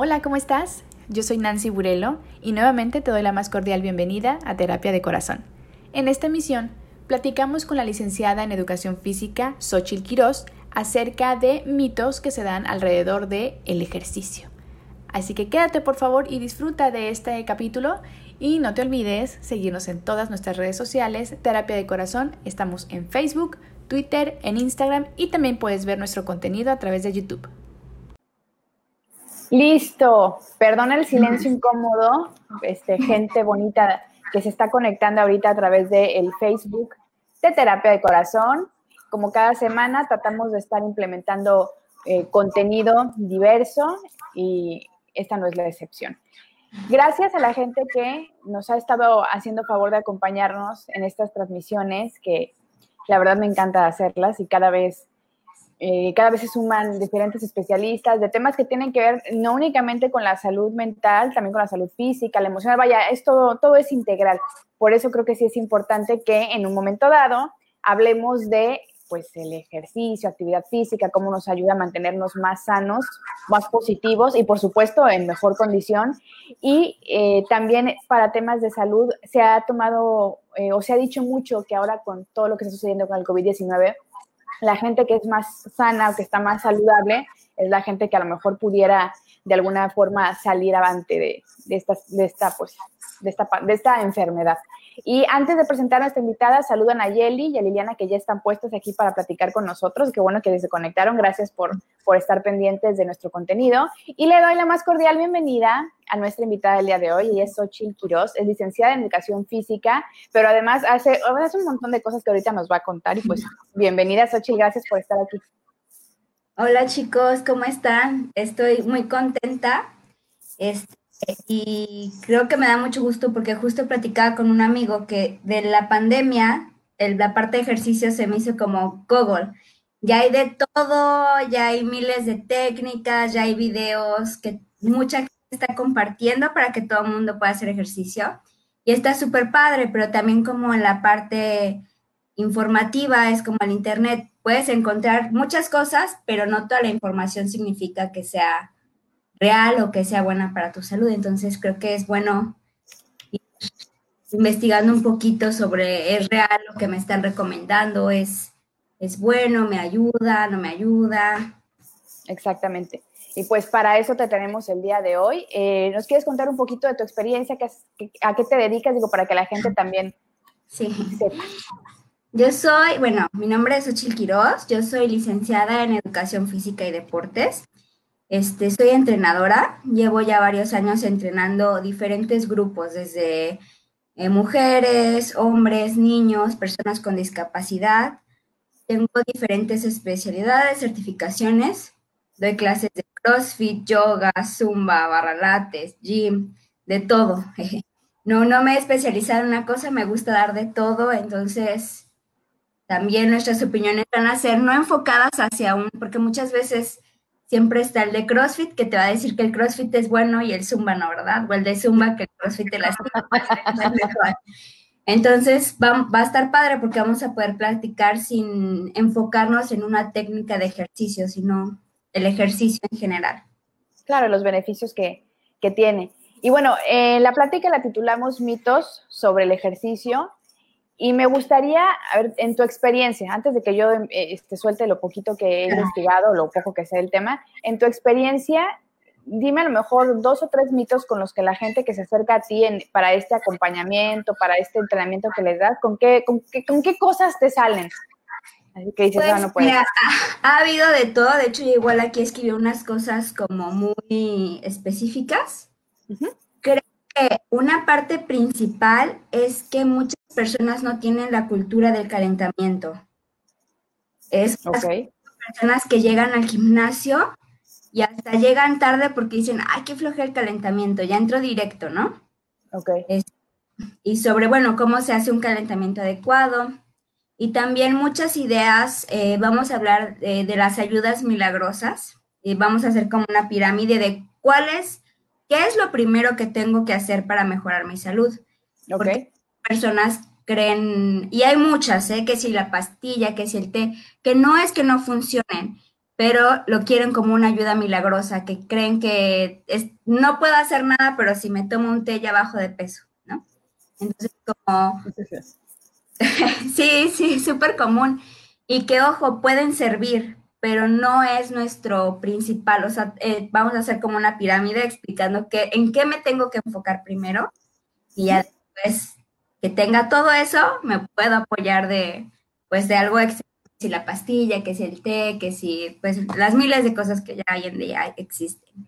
Hola, ¿cómo estás? Yo soy Nancy Burelo y nuevamente te doy la más cordial bienvenida a Terapia de Corazón. En esta emisión platicamos con la licenciada en Educación Física, Xochil Quirós, acerca de mitos que se dan alrededor de el ejercicio. Así que quédate por favor y disfruta de este capítulo y no te olvides seguirnos en todas nuestras redes sociales, Terapia de Corazón, estamos en Facebook, Twitter, en Instagram y también puedes ver nuestro contenido a través de YouTube. Listo, perdona el silencio incómodo, este, gente bonita que se está conectando ahorita a través del Facebook de Terapia de Corazón. Como cada semana tratamos de estar implementando eh, contenido diverso y esta no es la excepción. Gracias a la gente que nos ha estado haciendo favor de acompañarnos en estas transmisiones, que la verdad me encanta hacerlas y cada vez eh, cada vez se suman diferentes especialistas de temas que tienen que ver no únicamente con la salud mental, también con la salud física, la emocional, vaya, esto todo es integral. Por eso creo que sí es importante que en un momento dado hablemos de pues el ejercicio, actividad física, cómo nos ayuda a mantenernos más sanos, más positivos y por supuesto en mejor condición. Y eh, también para temas de salud se ha tomado eh, o se ha dicho mucho que ahora con todo lo que está sucediendo con el COVID-19, la gente que es más sana o que está más saludable es la gente que a lo mejor pudiera de alguna forma salir avante de, esta, de, esta, pues, de, esta, de esta enfermedad. Y antes de presentar a nuestra invitada, saludan a Yeli y a Liliana que ya están puestos aquí para platicar con nosotros. Qué bueno que se conectaron. Gracias por, por estar pendientes de nuestro contenido. Y le doy la más cordial bienvenida a nuestra invitada del día de hoy. Ella es Xochitl Quiroz, es licenciada en Educación Física, pero además hace, hace un montón de cosas que ahorita nos va a contar. Y pues, bienvenida, Xochitl. Gracias por estar aquí. Hola chicos, ¿cómo están? Estoy muy contenta. Este, y creo que me da mucho gusto porque justo platicaba con un amigo que de la pandemia, la parte de ejercicio se me hizo como Google. Ya hay de todo, ya hay miles de técnicas, ya hay videos que mucha gente está compartiendo para que todo el mundo pueda hacer ejercicio. Y está súper padre, pero también como en la parte informativa es como el Internet. Puedes encontrar muchas cosas, pero no toda la información significa que sea real o que sea buena para tu salud. Entonces creo que es bueno ir investigando un poquito sobre es real lo que me están recomendando, es, es bueno, me ayuda, no me ayuda. Exactamente. Y pues para eso te tenemos el día de hoy. Eh, ¿Nos quieres contar un poquito de tu experiencia? ¿A qué te dedicas? Digo, para que la gente también sí. sepa. Yo soy, bueno, mi nombre es Ochil Quiroz, yo soy licenciada en Educación Física y Deportes. Este, soy entrenadora, llevo ya varios años entrenando diferentes grupos, desde eh, mujeres, hombres, niños, personas con discapacidad. Tengo diferentes especialidades, certificaciones, doy clases de CrossFit, yoga, zumba, barralates, gym, de todo. No, no me he especializado en una cosa, me gusta dar de todo, entonces también nuestras opiniones van a ser no enfocadas hacia un, porque muchas veces siempre está el de CrossFit que te va a decir que el CrossFit es bueno y el Zumba no, ¿verdad? O el de Zumba que el CrossFit te lastima. Entonces va, va, a estar padre porque vamos a poder practicar sin enfocarnos en una técnica de ejercicio, sino el ejercicio en general. Claro, los beneficios que, que tiene. Y bueno, eh, la plática la titulamos mitos sobre el ejercicio y me gustaría, a ver, en tu experiencia, antes de que yo eh, este, suelte lo poquito que he investigado, lo poco que sé del tema, en tu experiencia, dime a lo mejor dos o tres mitos con los que la gente que se acerca a ti para este acompañamiento, para este entrenamiento que les das, ¿con qué, con qué, con qué cosas te salen? Así que dices, pues, no. Mira, ha, ha, habido de todo, de hecho, yo igual aquí escribí unas cosas como muy específicas. Que una parte principal es que muchas personas no tienen la cultura del calentamiento. Es personas que llegan al gimnasio y hasta llegan tarde porque dicen, ay, qué floje el calentamiento, ya entro directo, ¿no? Ok. y sobre, bueno, cómo se hace un calentamiento adecuado. Y también muchas ideas, eh, vamos a hablar de, de las ayudas milagrosas y vamos a hacer como una pirámide de cuáles, qué es lo primero que tengo que hacer para mejorar mi salud. Ok personas creen, y hay muchas, ¿eh? que si la pastilla, que si el té, que no es que no funcionen, pero lo quieren como una ayuda milagrosa, que creen que no puedo hacer nada, pero si me tomo un té ya bajo de peso, ¿no? Entonces, como... sí, sí, súper común. Y que, ojo, pueden servir, pero no es nuestro principal. O sea, eh, vamos a hacer como una pirámide explicando que, en qué me tengo que enfocar primero y ya después que tenga todo eso, me puedo apoyar de, pues, de algo extra si la pastilla, que si el té, que si, pues las miles de cosas que ya hoy en día existen.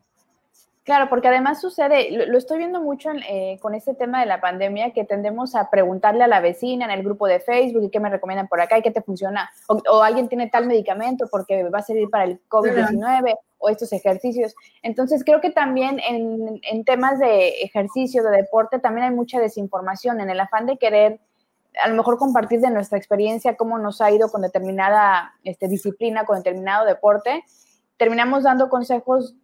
Claro, porque además sucede, lo, estoy viendo mucho eh, con este tema de la pandemia, que tendemos a preguntarle a la vecina en el grupo de Facebook y qué me recomiendan por acá y qué te funciona, o, alguien tiene tal medicamento porque va a servir para el COVID-19 o estos ejercicios. Entonces, creo que también en, temas de ejercicio, de deporte, también hay mucha desinformación en el afán de querer a lo mejor compartir de nuestra experiencia cómo nos ha ido con determinada este, disciplina, con determinado deporte, terminamos dando consejos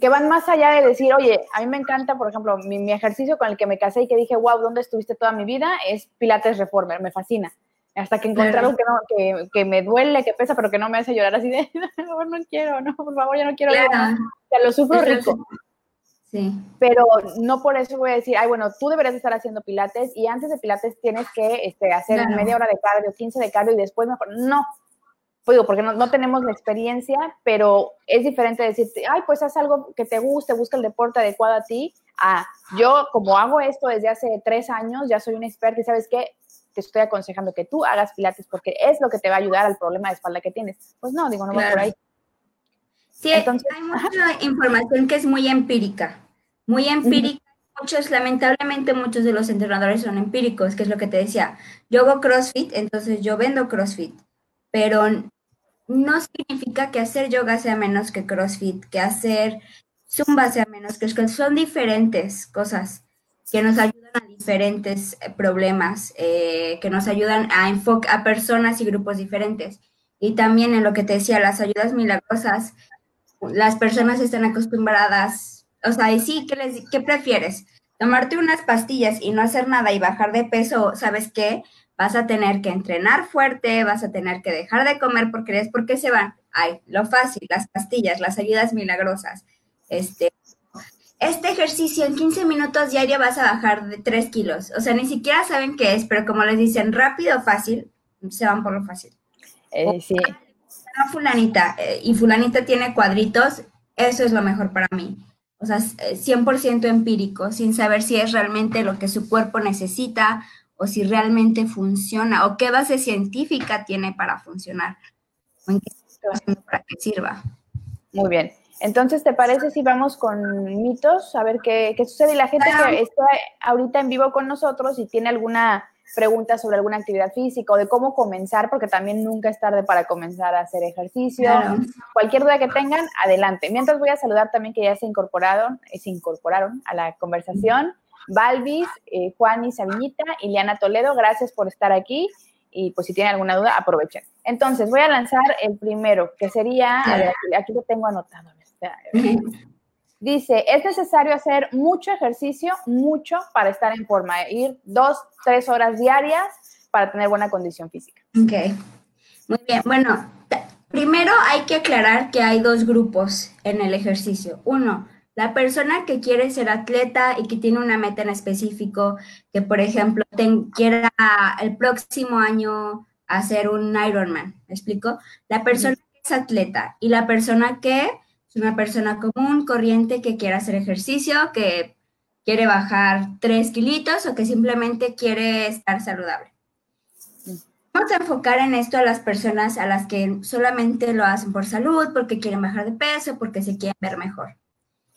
que van más allá de decir, oye, a mí me encanta, por ejemplo, mi, ejercicio con el que me casé y que dije, wow, ¿dónde estuviste toda mi vida? Es Pilates Reformer, me fascina. Hasta que encontré algo que, no, que, me duele, que pesa, pero que no me hace llorar así de, no, no quiero, no, por favor, ya no quiero. Claro. O lo sufro rico. Pero no por eso voy a decir, ay, bueno, tú deberías estar haciendo pilates y antes de pilates tienes que este, hacer media hora de cardio, 15 de cardio y después mejor. No, pues digo, porque no, no, tenemos la experiencia, pero es diferente decirte, ay, pues haz algo que te guste, busca el deporte adecuado a ti. Ah, yo como hago esto desde hace tres años, ya soy una experta y sabes qué, te estoy aconsejando que tú hagas pilates porque es lo que te va a ayudar al problema de espalda que tienes. Pues no, digo, no va por ahí. Sí, Entonces, hay mucha información que es muy empírica muy empírica. Muchos, lamentablemente, muchos de los entrenadores son empíricos, que es lo que te decía. Yo hago CrossFit, entonces yo vendo CrossFit, pero no significa que hacer yoga sea menos que CrossFit, que hacer Zumba sea menos que son diferentes cosas que nos ayudan a diferentes eh, problemas, eh, que nos ayudan a enfocar a personas y grupos diferentes. Y también en lo que te decía, las ayudas milagrosas, las personas están acostumbradas o sea, y sí, ¿qué, les, ¿qué prefieres? Tomarte unas pastillas y no hacer nada y bajar de peso, ¿sabes qué? Vas a tener que entrenar fuerte, vas a tener que dejar de comer porque es porque se van. Ay, lo fácil, las pastillas, las ayudas milagrosas. Este, este ejercicio en 15 minutos diario vas a bajar de 3 kilos. O sea, ni siquiera saben qué es, pero como les dicen rápido, fácil, se van por lo fácil. Eh, sí. fulanita, eh, y fulanita tiene cuadritos, eso es lo mejor para mí o sea, 100% empírico, sin saber si es realmente lo que su cuerpo necesita o si realmente funciona o qué base científica tiene para funcionar o en qué para que sirva. Muy bien. Entonces, ¿te parece si vamos con mitos? A ver qué, qué sucede. Y la gente que está ahorita en vivo con nosotros y tiene alguna preguntas sobre alguna actividad física o de cómo comenzar, porque también nunca es tarde para comenzar a hacer ejercicio. Cualquier duda que tengan, adelante. Mientras voy a saludar también que ya se incorporaron, eh, se incorporaron a la conversación. Balvis, eh, Juan y Sabiñita, Ileana Toledo, gracias por estar aquí. Y pues si tienen alguna duda, aprovechen. Entonces, voy a lanzar el primero, que sería, aquí, lo tengo anotado. Dice, es necesario hacer mucho ejercicio, mucho para estar en forma, ir dos, tres horas diarias para tener buena condición física. Ok, muy bien. Bueno, primero hay que aclarar que hay dos grupos en el ejercicio. Uno, la persona que quiere ser atleta y que tiene una meta en específico, que por ejemplo quiera el próximo año hacer un Ironman, ¿me explico? La persona que es atleta y la persona que una persona común, corriente, que quiere hacer ejercicio, que quiere bajar tres kilitos o que simplemente quiere estar saludable. Vamos a enfocar en esto a las personas a las que solamente lo hacen por salud, porque quieren bajar de peso, porque se quieren ver mejor.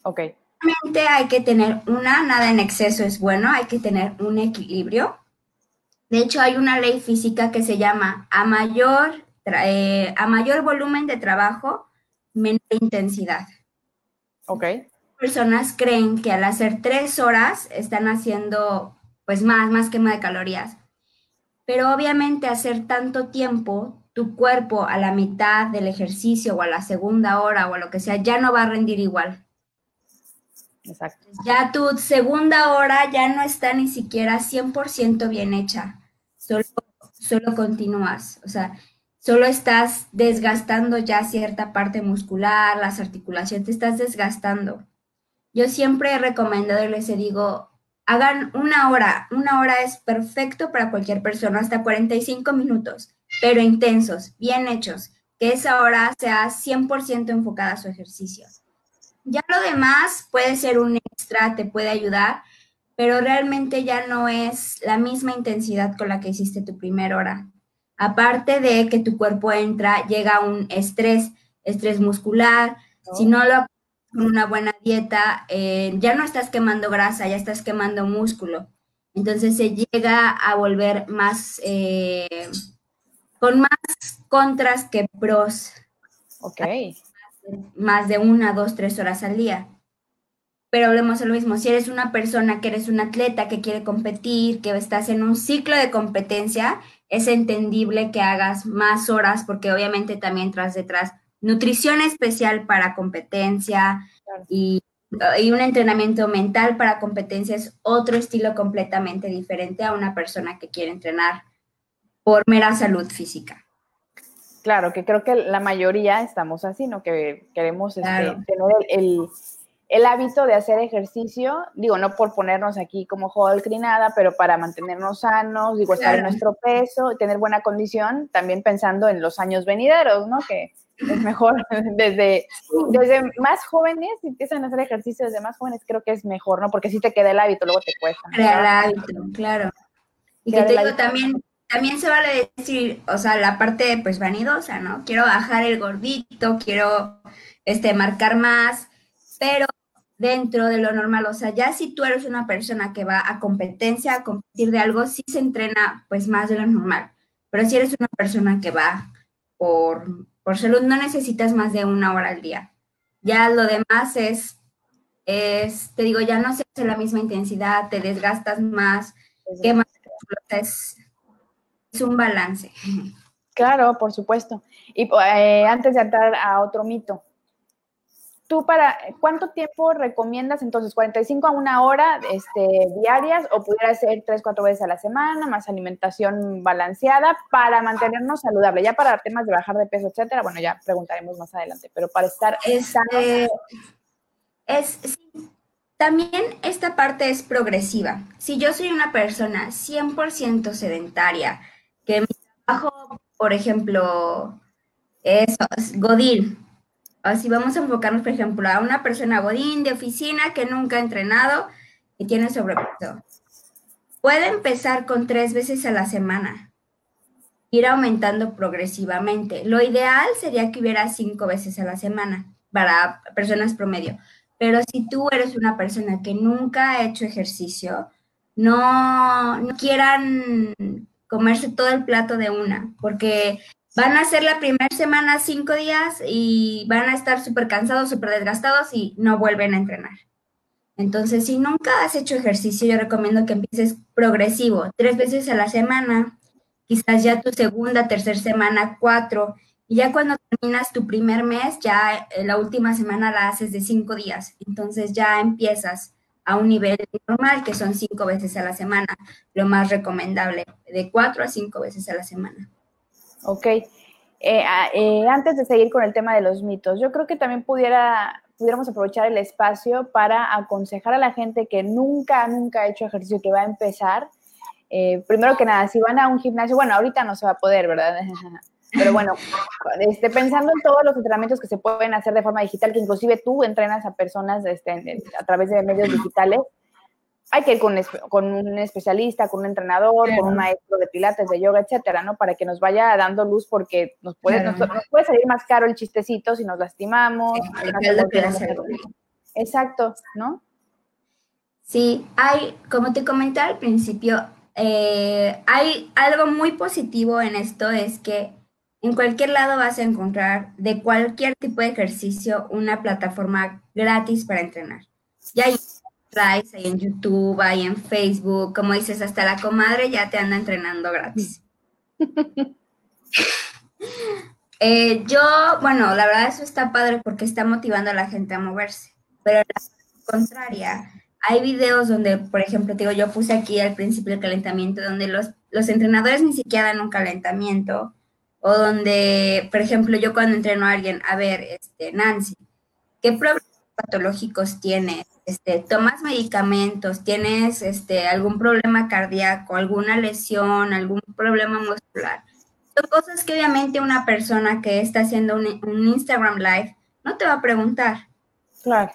Ok. Realmente hay que tener una, nada en exceso es bueno, hay que tener un equilibrio. De hecho, hay una ley física que se llama a mayor, eh, a mayor volumen de trabajo, menor intensidad. Ok. Personas creen que al hacer tres horas están haciendo pues más, más quema de calorías. Pero obviamente hacer tanto tiempo, tu cuerpo a la mitad del ejercicio o a la segunda hora o a lo que sea, ya no va a rendir igual. Ya tu segunda hora ya no está ni siquiera 100% bien hecha. Solo, solo continúas. O sea, solo estás desgastando ya cierta parte muscular, las articulaciones, te estás desgastando. Yo siempre he recomendado y les digo, hagan una hora, una hora es perfecto para cualquier persona, hasta 45 minutos, pero intensos, bien hechos, que esa hora sea 100% enfocada a su ejercicio. Ya lo demás puede ser un extra, te puede ayudar, pero realmente ya no es la misma intensidad con la que hiciste tu primera hora. Aparte de que tu cuerpo entra, llega un estrés, estrés muscular, si no lo con una buena dieta, eh, ya no estás quemando grasa, ya estás quemando músculo. Entonces se llega a volver más, eh, con más contras que pros. Ok. Más de una, dos, tres horas al día. Pero hablemos de lo mismo, si eres una persona que eres un atleta que quiere competir, que estás en un ciclo de competencia, es entendible que hagas más horas porque obviamente también tras detrás nutrición especial para competencia y, y, un entrenamiento mental para competencia es otro estilo completamente diferente a una persona que quiere entrenar por mera salud física. Claro, que creo que la mayoría estamos así, ¿no? Que queremos este, tener el el hábito de hacer ejercicio, digo, no por ponernos aquí como Hulk ni nada, pero para mantenernos sanos, digo, estar en nuestro peso, tener buena condición, también pensando en los años venideros, ¿no? Que es mejor desde, desde más jóvenes, si empiezan a hacer ejercicio desde más jóvenes, creo que es mejor, ¿no? Porque si te queda el hábito, luego te cuesta. Crear el hábito, claro. Y que te digo, también, también se vale decir, o sea, la parte, pues, vanidosa, ¿no? Quiero bajar el gordito, quiero, este, marcar más, pero dentro de lo normal. O sea, ya si tú eres una persona que va a competencia, a competir de algo, sí se entrena pues más de lo normal. Pero si eres una persona que va por, por salud, no necesitas más de una hora al día. Ya lo demás es, es te digo, ya no se hace la misma intensidad, te desgastas más, quemas, es, es un balance. Claro, por supuesto. Y eh, antes de entrar a otro mito, ¿Tú para cuánto tiempo recomiendas entonces? ¿45 a una hora este, diarias o pudiera ser 3, 4 veces a la semana, más alimentación balanceada para mantenernos saludables? Ya para temas de bajar de peso, etcétera, bueno, ya preguntaremos más adelante, pero para estar este, es también esta parte es progresiva. Si yo soy una persona 100% sedentaria, que mi trabajo, por ejemplo, es Godín, Así vamos a enfocarnos, por ejemplo, a una persona godín de oficina que nunca ha entrenado y tiene sobrepeso. Puede empezar con tres veces a la semana, ir aumentando progresivamente. Lo ideal sería que hubiera cinco veces a la semana para personas promedio. Pero si tú eres una persona que nunca ha hecho ejercicio, no, no quieran comerse todo el plato de una, porque van a hacer la primera semana cinco días y van a estar súper cansados, súper desgastados y no vuelven a entrenar. Entonces, si nunca has hecho ejercicio, yo recomiendo que empieces progresivo, tres veces a la semana, quizás ya tu segunda, tercera semana, cuatro, y ya cuando terminas tu primer mes, ya eh, la última semana la haces de cinco días. Entonces ya empiezas a un nivel normal, que son cinco veces a la semana, lo más recomendable, de cuatro a cinco veces a la semana. Ok. Eh, eh, antes de seguir con el tema de los mitos, yo creo que también pudiera, pudiéramos aprovechar el espacio para aconsejar a la gente que nunca, nunca ha hecho ejercicio, que va a empezar. Eh, primero que nada, si van a un gimnasio, bueno, ahorita no se va a poder, ¿verdad? Pero bueno, este, pensando en todos los entrenamientos que se pueden hacer de forma digital, que inclusive tú entrenas a personas este, a través de medios digitales, hay que ir con, un especialista, con un entrenador, con un maestro de pilates, de yoga, etcétera, ¿no? Para que nos vaya dando luz porque nos puede, nos, puede salir más caro el chistecito si nos lastimamos. Exacto, ¿no? Sí, hay, como te comenté al principio, eh, hay algo muy positivo en esto, es que en cualquier lado vas a encontrar de cualquier tipo de ejercicio una plataforma gratis para entrenar. Ya hay ahí en YouTube, ahí en Facebook, como dices, hasta la comadre ya te anda entrenando gratis. Eh, yo, bueno, la verdad eso está padre porque está motivando a la gente a moverse, pero la contraria, hay videos donde, por ejemplo, digo, yo puse aquí al principio el calentamiento, donde los, los entrenadores ni siquiera dan un calentamiento, o donde, por ejemplo, yo cuando entreno a alguien, a ver, este, Nancy, ¿qué problemas patológicos tienes? Este, ¿Tomas medicamentos? ¿Tienes este, algún problema cardíaco, alguna lesión, algún problema muscular? Son cosas que obviamente una persona que está haciendo un, un Instagram Live no te va a preguntar. Claro.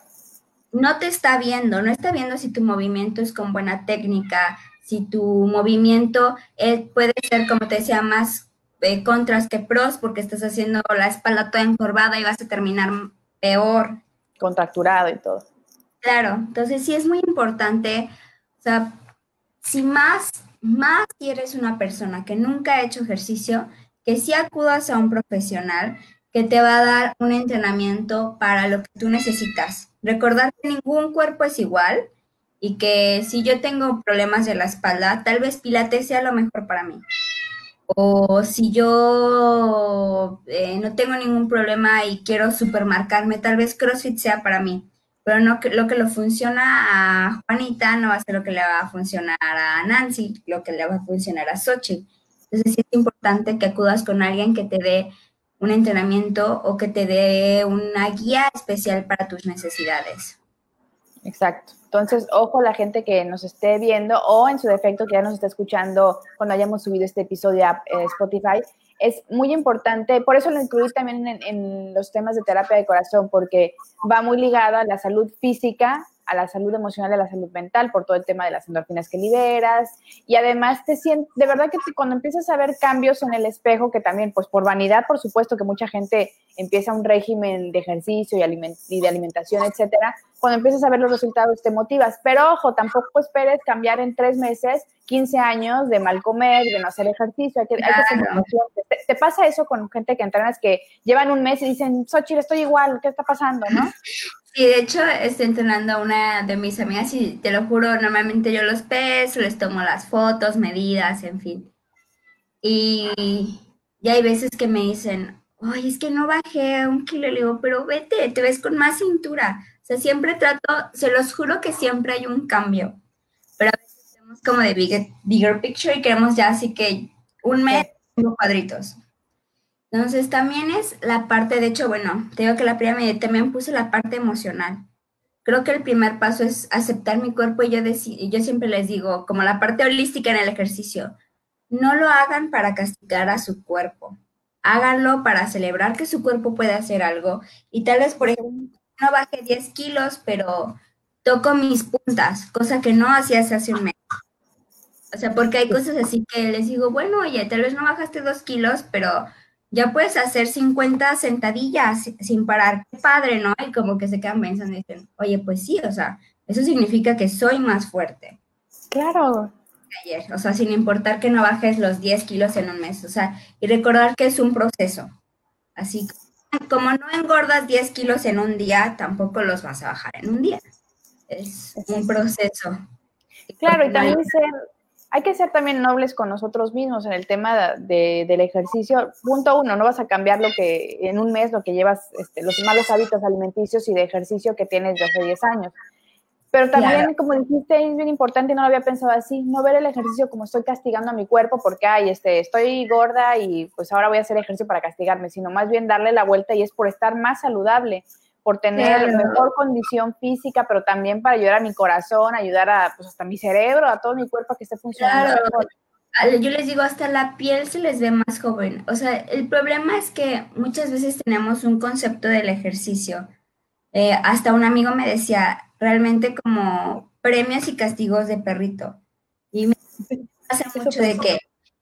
No te está viendo, no está viendo si tu movimiento es con buena técnica, si tu movimiento eh, puede ser, como te decía, más eh, contras que pros, porque estás haciendo la espalda toda encorvada y vas a terminar peor. Contracturado y todo. Claro, entonces sí es muy importante, o sea, si más, más si eres una persona que nunca ha hecho ejercicio, que sí acudas a un profesional que te va a dar un entrenamiento para lo que tú necesitas. Recordar que ningún cuerpo es igual y que si yo tengo problemas de la espalda, tal vez Pilates sea lo mejor para mí. O si yo eh, no tengo ningún problema y quiero supermarcarme, tal vez CrossFit sea para mí. Pero no lo que le funciona a Juanita no va a ser lo que le va a funcionar a Nancy, lo que le va a funcionar a Sochi. Entonces sí es importante que acudas con alguien que te dé un entrenamiento o que te dé una guía especial para tus necesidades. Exacto. Entonces, ojo la gente que nos esté viendo o en su defecto que ya nos está escuchando cuando hayamos subido este episodio a eh, Spotify. Es muy importante, por eso lo incluí también en, en los temas de terapia de corazón, porque va muy ligada a la salud física a la salud emocional y a la salud mental por todo el tema de las endorfinas que liberas. Y además te sientes, de verdad que cuando empiezas a ver cambios en el espejo, que también pues por vanidad, por supuesto que mucha gente empieza un régimen de ejercicio y, y de alimentación, etcétera, cuando empiezas a ver los resultados te motivas, pero ojo, tampoco esperes cambiar en tres meses 15 años de mal comer, de no hacer ejercicio, hay que, ¿Te, ¿Te, pasa eso con gente que entrenas que llevan un mes y dicen, Xochitl, estoy igual, ¿qué está pasando, no? Sí, de hecho estoy entrenando a una de mis amigas y te lo juro, normalmente yo los peso, les tomo las fotos, medidas, en fin. Y, y hay veces que me dicen, ay, es que no bajé un kilo, le digo, pero vete, te ves con más cintura. O sea, siempre trato, se los juro que siempre hay un cambio, pero a veces tenemos como de bigger, bigger picture y queremos ya así que un mes, cuadritos. Entonces también es la parte, de hecho, bueno, te digo que la primera también puse la parte emocional. Creo que el primer paso es aceptar mi cuerpo y yo, yo siempre les digo, como la parte holística en el ejercicio, no lo hagan para castigar a su cuerpo, háganlo para celebrar que su cuerpo puede hacer algo y tal vez, por ejemplo, no baje 10 kilos, pero toco mis puntas, cosa que no hacías hace un mes. O sea, porque hay cosas así que les digo, bueno, oye, tal vez no bajaste 2 kilos, pero ya puedes hacer 50 sentadillas sin parar. Qué padre, ¿no? Y como que se quedan pensando y dicen, oye, pues sí, o sea, eso significa que soy más fuerte. Claro. Ayer, o sea, sin importar que no bajes los 10 kilos en un mes, o sea, y recordar que es un proceso. Así como no engordas 10 kilos en un día, tampoco los vas a bajar en un día. Es un proceso. Claro, y también ser, hay que ser también nobles con nosotros mismos en el tema de, del ejercicio. Punto uno, no vas a cambiar lo que en un mes lo que llevas, este, los malos hábitos alimenticios y de ejercicio que tienes de hace 10 años. Pero también, como dijiste, es bien importante, no lo había pensado así, no ver el ejercicio como estoy castigando a mi cuerpo porque, ay, este, estoy gorda y pues ahora voy a hacer ejercicio para castigarme, sino más bien darle la vuelta y es por estar más saludable por tener mejor condición física, pero también para ayudar a mi corazón, ayudar a, pues hasta mi cerebro, a todo mi cuerpo que esté funcionando. Yo les digo, hasta la piel se les ve más joven. O sea, el problema es que muchas veces tenemos un concepto del ejercicio. Eh, hasta un amigo me decía, realmente como premios y castigos de perrito. Y me hace mucho de que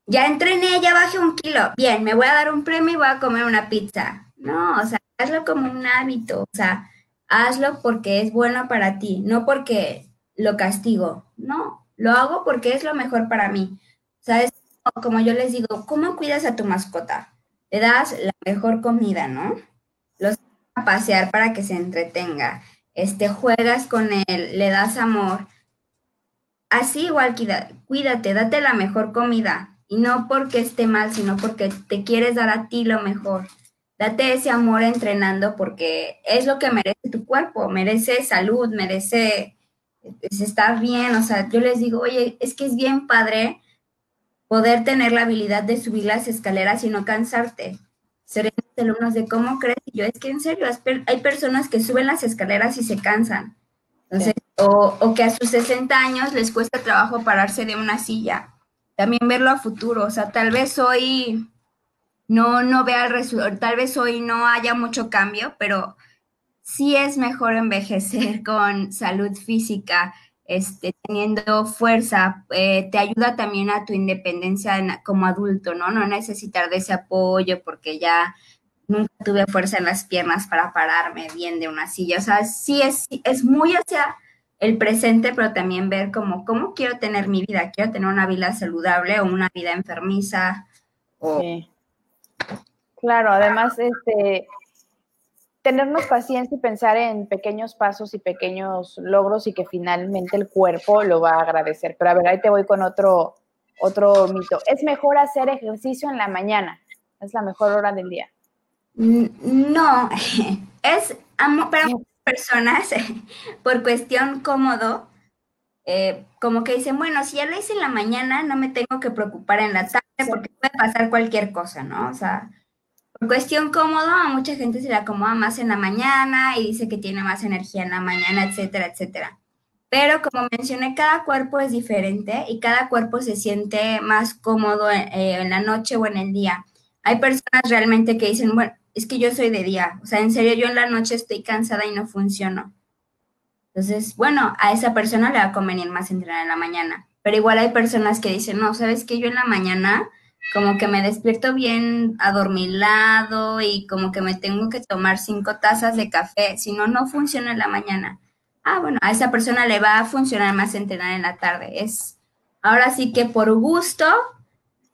ya entrené, ya bajé un kilo. Bien, me voy a dar un premio y voy a comer una pizza. No, o sea, hazlo como un hábito, o sea, hazlo porque es bueno para ti, no porque lo castigo, no, lo hago porque es lo mejor para mí. ¿Sabes? Como yo les digo, ¿cómo cuidas a tu mascota? Le das la mejor comida, ¿no? Los a pasear para que se entretenga. Este, juegas con él, le das amor. Así igual cuídate, date la mejor comida. Y no porque esté mal, sino porque te quieres dar a ti lo mejor date ese amor entrenando porque es lo que merece tu cuerpo, merece salud, merece estar bien, o sea, yo les digo, oye, es que es bien padre poder tener la habilidad de subir las escaleras y no cansarte. Serían alumnos de cómo crees. Y yo, es que en serio, hay personas que suben las escaleras y se cansan. O, o, que a sus 60 años les cuesta trabajo pararse de una silla. También verlo a futuro. O sea, tal vez hoy no, no vea el resultado, tal vez hoy no haya mucho cambio, pero sí es mejor envejecer con salud física, este, teniendo fuerza, eh, te ayuda también a tu independencia como adulto, ¿no? No necesitar de ese apoyo porque ya nunca tuve fuerza en las piernas para pararme bien de una silla. O sea, sí es, es muy hacia el presente, pero también ver como, ¿cómo quiero tener mi vida? ¿Quiero tener una vida saludable o una vida enfermiza? O, Claro, además, este, tenernos paciencia y pensar en pequeños pasos y pequeños logros y que finalmente el cuerpo lo va a agradecer. Pero a ver, ahí te voy con otro, otro mito. Es mejor hacer ejercicio en la mañana. Es la mejor hora del día. No, es para muchas personas, por cuestión cómodo, eh, como que dicen, bueno, si ya lo hice en la mañana, no me tengo que preocupar en la tarde porque puede pasar cualquier cosa, ¿no? O sea, por cuestión cómodo, a mucha gente se le acomoda más en la mañana y dice que tiene más energía en la mañana, etcétera, etcétera. Pero como mencioné, cada cuerpo es diferente y cada cuerpo se siente más cómodo en, eh, en la noche o en el día. Hay personas realmente que dicen, bueno, es que yo soy de día, o sea, en serio, yo en la noche estoy cansada y no funciono. Entonces, bueno, a esa persona le va a convenir más entrenar en la mañana. Pero igual hay personas que dicen, no, sabes que yo en la mañana como que me despierto bien adormilado y como que me tengo que tomar cinco tazas de café, si no, no funciona en la mañana. Ah, bueno, a esa persona le va a funcionar más entrenar en la tarde. Es ahora sí que por gusto,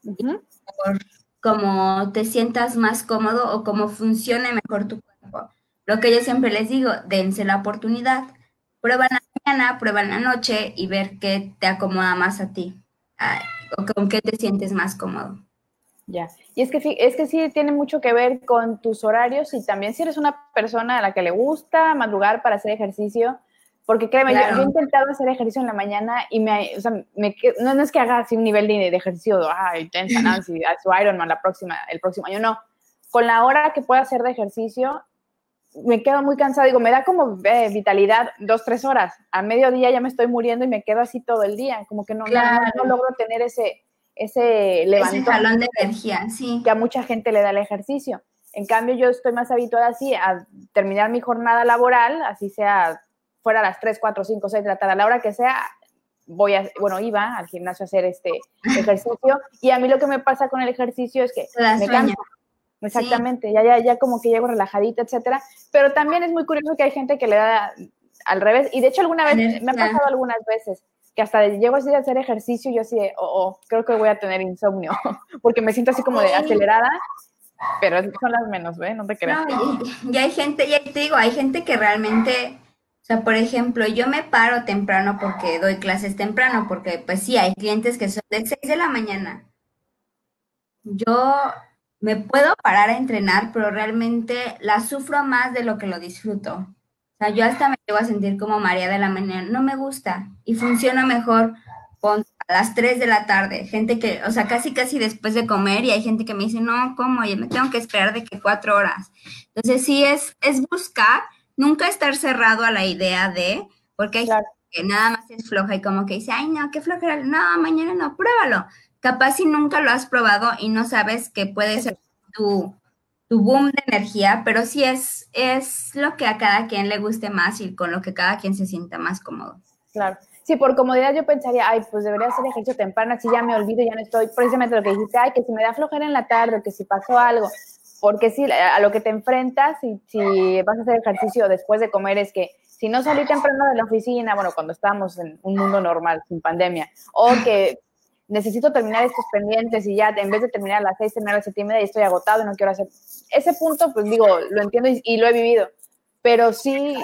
por como te sientas más cómodo o como funcione mejor tu cuerpo. Lo que yo siempre les digo, dense la oportunidad. Prueba en la mañana, prueba en la noche y ver qué te acomoda más a ti o con qué te sientes más cómodo. Ya, y es que, es que sí tiene mucho que ver con tus horarios y también si eres una persona a la que le gusta madrugar para hacer ejercicio, porque créeme, yo, he intentado hacer ejercicio en la mañana y me, o sea, me, no, no, es que haga así un nivel de, de ejercicio, ah, intensa Nancy, su Ironman la próxima, el próximo año, no. Con la hora que pueda hacer de ejercicio, me quedo muy cansada, digo, me da como eh, vitalidad dos, tres horas. A mediodía ya me estoy muriendo y me quedo así todo el día, como que no, no, logro tener ese, ese levantón. Ese jalón de energía, sí. Que a mucha gente le da el ejercicio. En cambio, yo estoy más habituada así a terminar mi jornada laboral, así sea fuera a las 3, 4, 5, 6 de la tarde, a la hora que sea, voy a, bueno, iba al gimnasio a hacer este ejercicio. Y a mí lo que me pasa con el ejercicio es que me canso Exactamente, ya, ya, ya como que llego relajadita, etcétera. Pero también es muy curioso que hay gente que le da al revés. Y de hecho, alguna vez, me ha pasado algunas veces que hasta llego así a hacer ejercicio y yo así de, oh, oh, creo que voy a tener insomnio, porque me siento así como de acelerada, pero son las menos, ¿ves? No te creas. y, hay gente, ya te digo, hay gente que realmente, o sea, por ejemplo, yo me paro temprano porque doy clases temprano, porque pues sí, hay clientes que son de 6 de la mañana. Yo me puedo parar a entrenar, pero realmente la sufro más de lo que lo disfruto. O sea, yo hasta me llego a sentir como María de la mañana, no me gusta y funciona mejor con a las 3 de la tarde. Gente que, o sea, casi casi después de comer y hay gente que me dice, no, ¿cómo? Yo me tengo que esperar de que cuatro horas. Entonces sí es, es buscar, nunca estar cerrado a la idea de, porque hay gente que nada más es floja y como que dice, ay, no, qué flojera, no, mañana no, pruébalo capaz si nunca lo has probado y no sabes que puede ser tu, tu boom de energía, pero sí es, es lo que a cada quien le guste más y con lo que cada quien se sienta más cómodo. Claro. Sí, por comodidad yo pensaría, ay, pues debería hacer ejercicio temprano, así ya me olvido, ya no estoy, precisamente lo que dijiste, ay, que si me da flojera en la tarde o que si pasó algo, porque sí, a lo que te enfrentas, y si vas a hacer ejercicio después de comer, es que si no salí temprano de la oficina, bueno, cuando estábamos en un mundo normal, sin pandemia, o que necesito terminar estos pendientes y ya en vez de terminar a las seis, terminar a las siete y media y estoy agotado y no quiero hacer. Ese punto, pues digo, lo entiendo y, lo he vivido. Pero sí,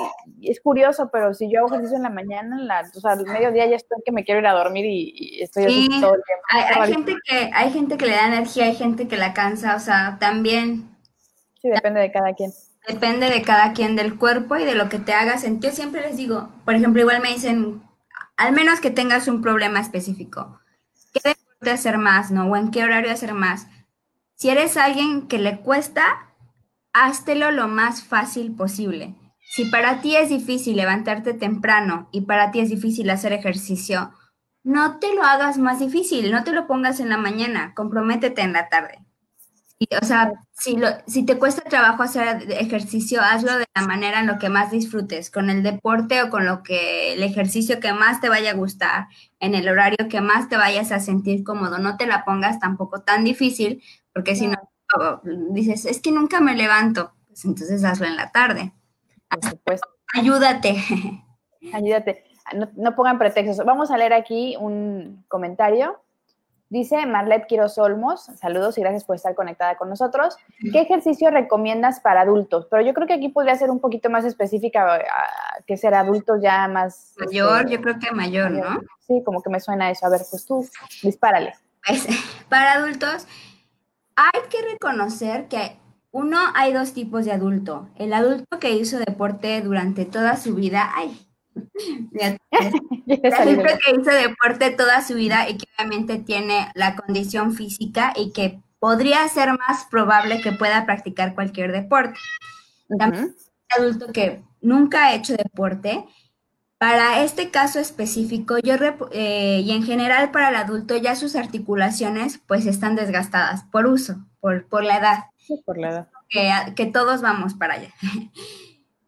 es curioso, pero si yo hago ejercicio en la mañana, en la, o sea, al mediodía ya estoy que me quiero ir a dormir y, estoy así todo el tiempo. Hay, gente que, hay gente que le da energía, hay gente que la cansa, o sea, también. Sí, depende de cada quien. Depende de cada quien, del cuerpo y de lo que te hagas. Yo siempre les digo, por ejemplo, igual me dicen, al menos que tengas un problema específico ¿Qué deporte hacer más, ¿no? O en qué horario hacer más. Si eres alguien que le cuesta, háztelo lo más fácil posible. Si para ti es difícil levantarte temprano y para ti es difícil hacer ejercicio, no te lo hagas más difícil, no te lo pongas en la mañana, comprométete en la tarde. O sea, si, lo, si te cuesta trabajo hacer ejercicio, hazlo de la manera en lo que más disfrutes, con el deporte o con lo que el ejercicio que más te vaya a gustar, en el horario que más te vayas a sentir cómodo. No te la pongas tampoco tan difícil, porque si no, dices, es que nunca me levanto, pues entonces hazlo en la tarde. Por supuesto. Ayúdate. Ayúdate. No, pongan pretextos. Vamos a leer aquí un comentario. Dice Marlet Quiroz Olmos, saludos y gracias por estar conectada con nosotros. ¿Qué ejercicio recomiendas para adultos? Pero yo creo que aquí podría ser un poquito más específica, que ser adultos ya más... Mayor, este, yo creo que mayor, ¿no? Sí, como que me suena eso. A ver, pues tú, dispárale. Pues, para adultos, hay que reconocer que uno, hay dos tipos de adulto. El adulto que hizo deporte durante toda su vida, ay, el adulto que hizo deporte toda su vida y que obviamente tiene la condición física y que podría ser más probable que pueda practicar cualquier deporte. También el adulto que nunca ha hecho deporte. Para este caso específico, yo eh, y en general para el adulto ya sus articulaciones pues están desgastadas por uso, por, por la edad por la Que, todos vamos para allá.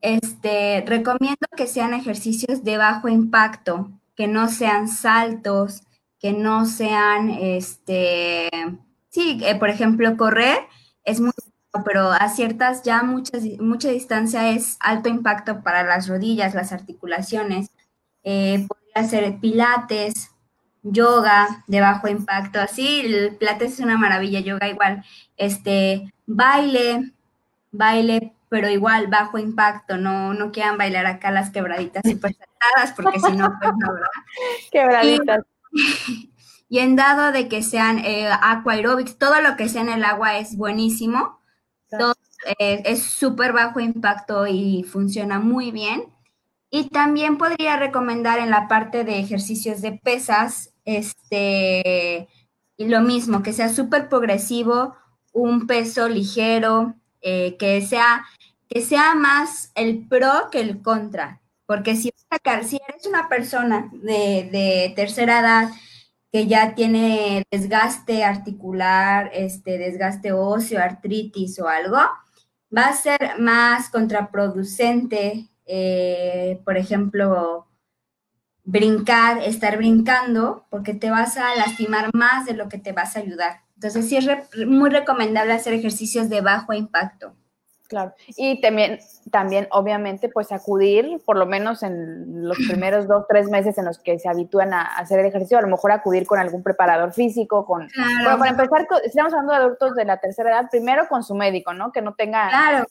Este, recomiendo que sean ejercicios de bajo impacto, que no sean saltos, que no sean, este, sí, eh, por ejemplo, correr es muy, pero a ciertas ya muchas, mucha distancia es alto impacto para las rodillas, las articulaciones. Eh, podría ser pilates, yoga de bajo impacto, así, el pilates es una maravilla, yoga igual, este, baile, baile, pero igual bajo impacto, no, no quieran bailar acá las quebraditas súper saltadas, porque si no, pues no, ¿verdad? Quebraditas. Y, en dado de que sean eh, aqua aerobics, todo lo que sea en el agua es buenísimo, todo, eh, es súper bajo impacto y funciona muy bien. Y también podría recomendar en la parte de ejercicios de pesas, este, y lo mismo, que sea súper progresivo, un peso ligero, eh, que, sea, que sea más el pro que el contra. Porque si, si eres una persona de, tercera edad que ya tiene desgaste articular, este, desgaste óseo, artritis o algo, va a ser más contraproducente, eh, por ejemplo, brincar, estar brincando, porque te vas a lastimar más de lo que te vas a ayudar. Entonces sí es muy recomendable hacer ejercicios de bajo impacto. Claro, y también, también obviamente pues acudir, por lo menos en los primeros dos, tres meses en los que se habitúan a hacer el ejercicio, a lo mejor acudir con algún preparador físico, con... Bueno, para empezar, estamos hablando de adultos de la tercera edad, primero con su médico, ¿no? Que no tenga claro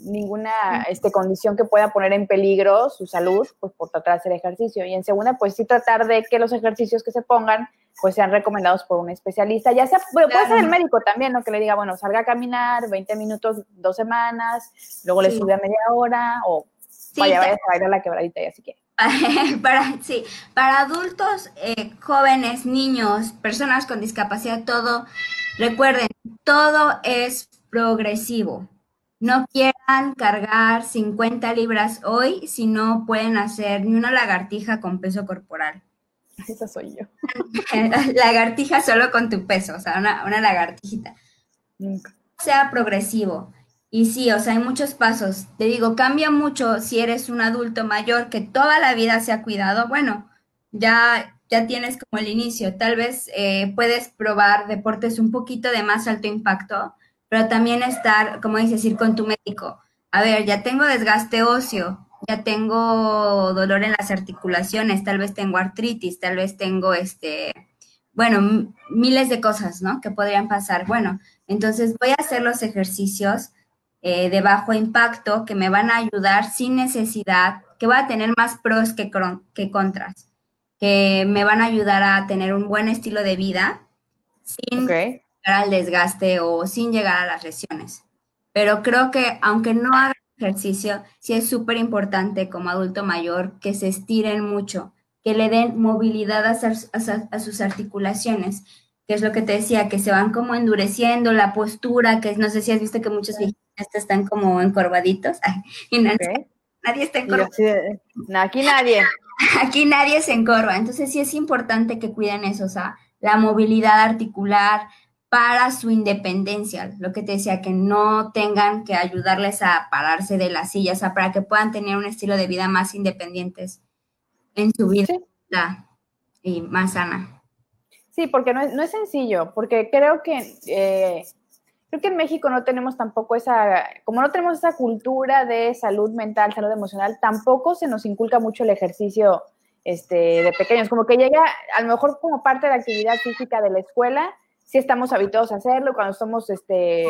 ninguna este, condición que pueda poner en peligro su salud, pues por tratar de hacer ejercicio. Y en segunda, pues sí tratar de que los ejercicios que se pongan, pues sean recomendados por un especialista, ya sea, puede ser el médico también, ¿no? Que le diga, bueno, salga a caminar 20 minutos, dos semanas, luego le sube a media hora, o vaya, vaya a bailar la quebradita ya si quiere. para, sí, para adultos, eh, jóvenes, niños, personas con discapacidad, todo, recuerden, todo es progresivo no quieran cargar 50 libras hoy si no pueden hacer ni una lagartija con peso corporal. Esa soy yo. lagartija solo con tu peso, o sea, una, una lagartijita. Nunca. Sea progresivo. Y sí, o sea, hay muchos pasos. Te digo, cambia mucho si eres un adulto mayor que toda la vida se ha cuidado. Bueno, ya, ya tienes como el inicio. Tal vez eh, puedes probar deportes un poquito de más alto impacto pero también estar, como dices, ir con tu médico. A ver, ya tengo desgaste óseo, ya tengo dolor en las articulaciones, tal vez tengo artritis, tal vez tengo este, bueno, miles de cosas, ¿no? Que podrían pasar. Bueno, entonces voy a hacer los ejercicios eh, de bajo impacto que me van a ayudar sin necesidad, que va a tener más pros que, que contras, que me van a ayudar a tener un buen estilo de vida sin al desgaste o sin llegar a las lesiones. Pero creo que aunque no hagan ejercicio, sí es súper importante como adulto mayor que se estiren mucho, que le den movilidad a, sus articulaciones, que es lo que te decía, que se van como endureciendo la postura, que no sé si has visto que muchos viejitos están como encorvaditos. y Nadie está encorvado. aquí nadie. Aquí nadie se encorva. Entonces sí es importante que cuiden eso, o sea, la movilidad articular para su independencia. Lo que te decía, que no tengan que ayudarles a pararse de la silla, o sea, para que puedan tener un estilo de vida más independientes en su vida y más sana. Sí, porque no es, no es sencillo, porque creo que eh, creo que en México no tenemos tampoco esa, como no tenemos esa cultura de salud mental, salud emocional, tampoco se nos inculca mucho el ejercicio este, de pequeños, como que llega a lo mejor como parte de la actividad física de la escuela, sí estamos habituados a hacerlo, cuando somos este,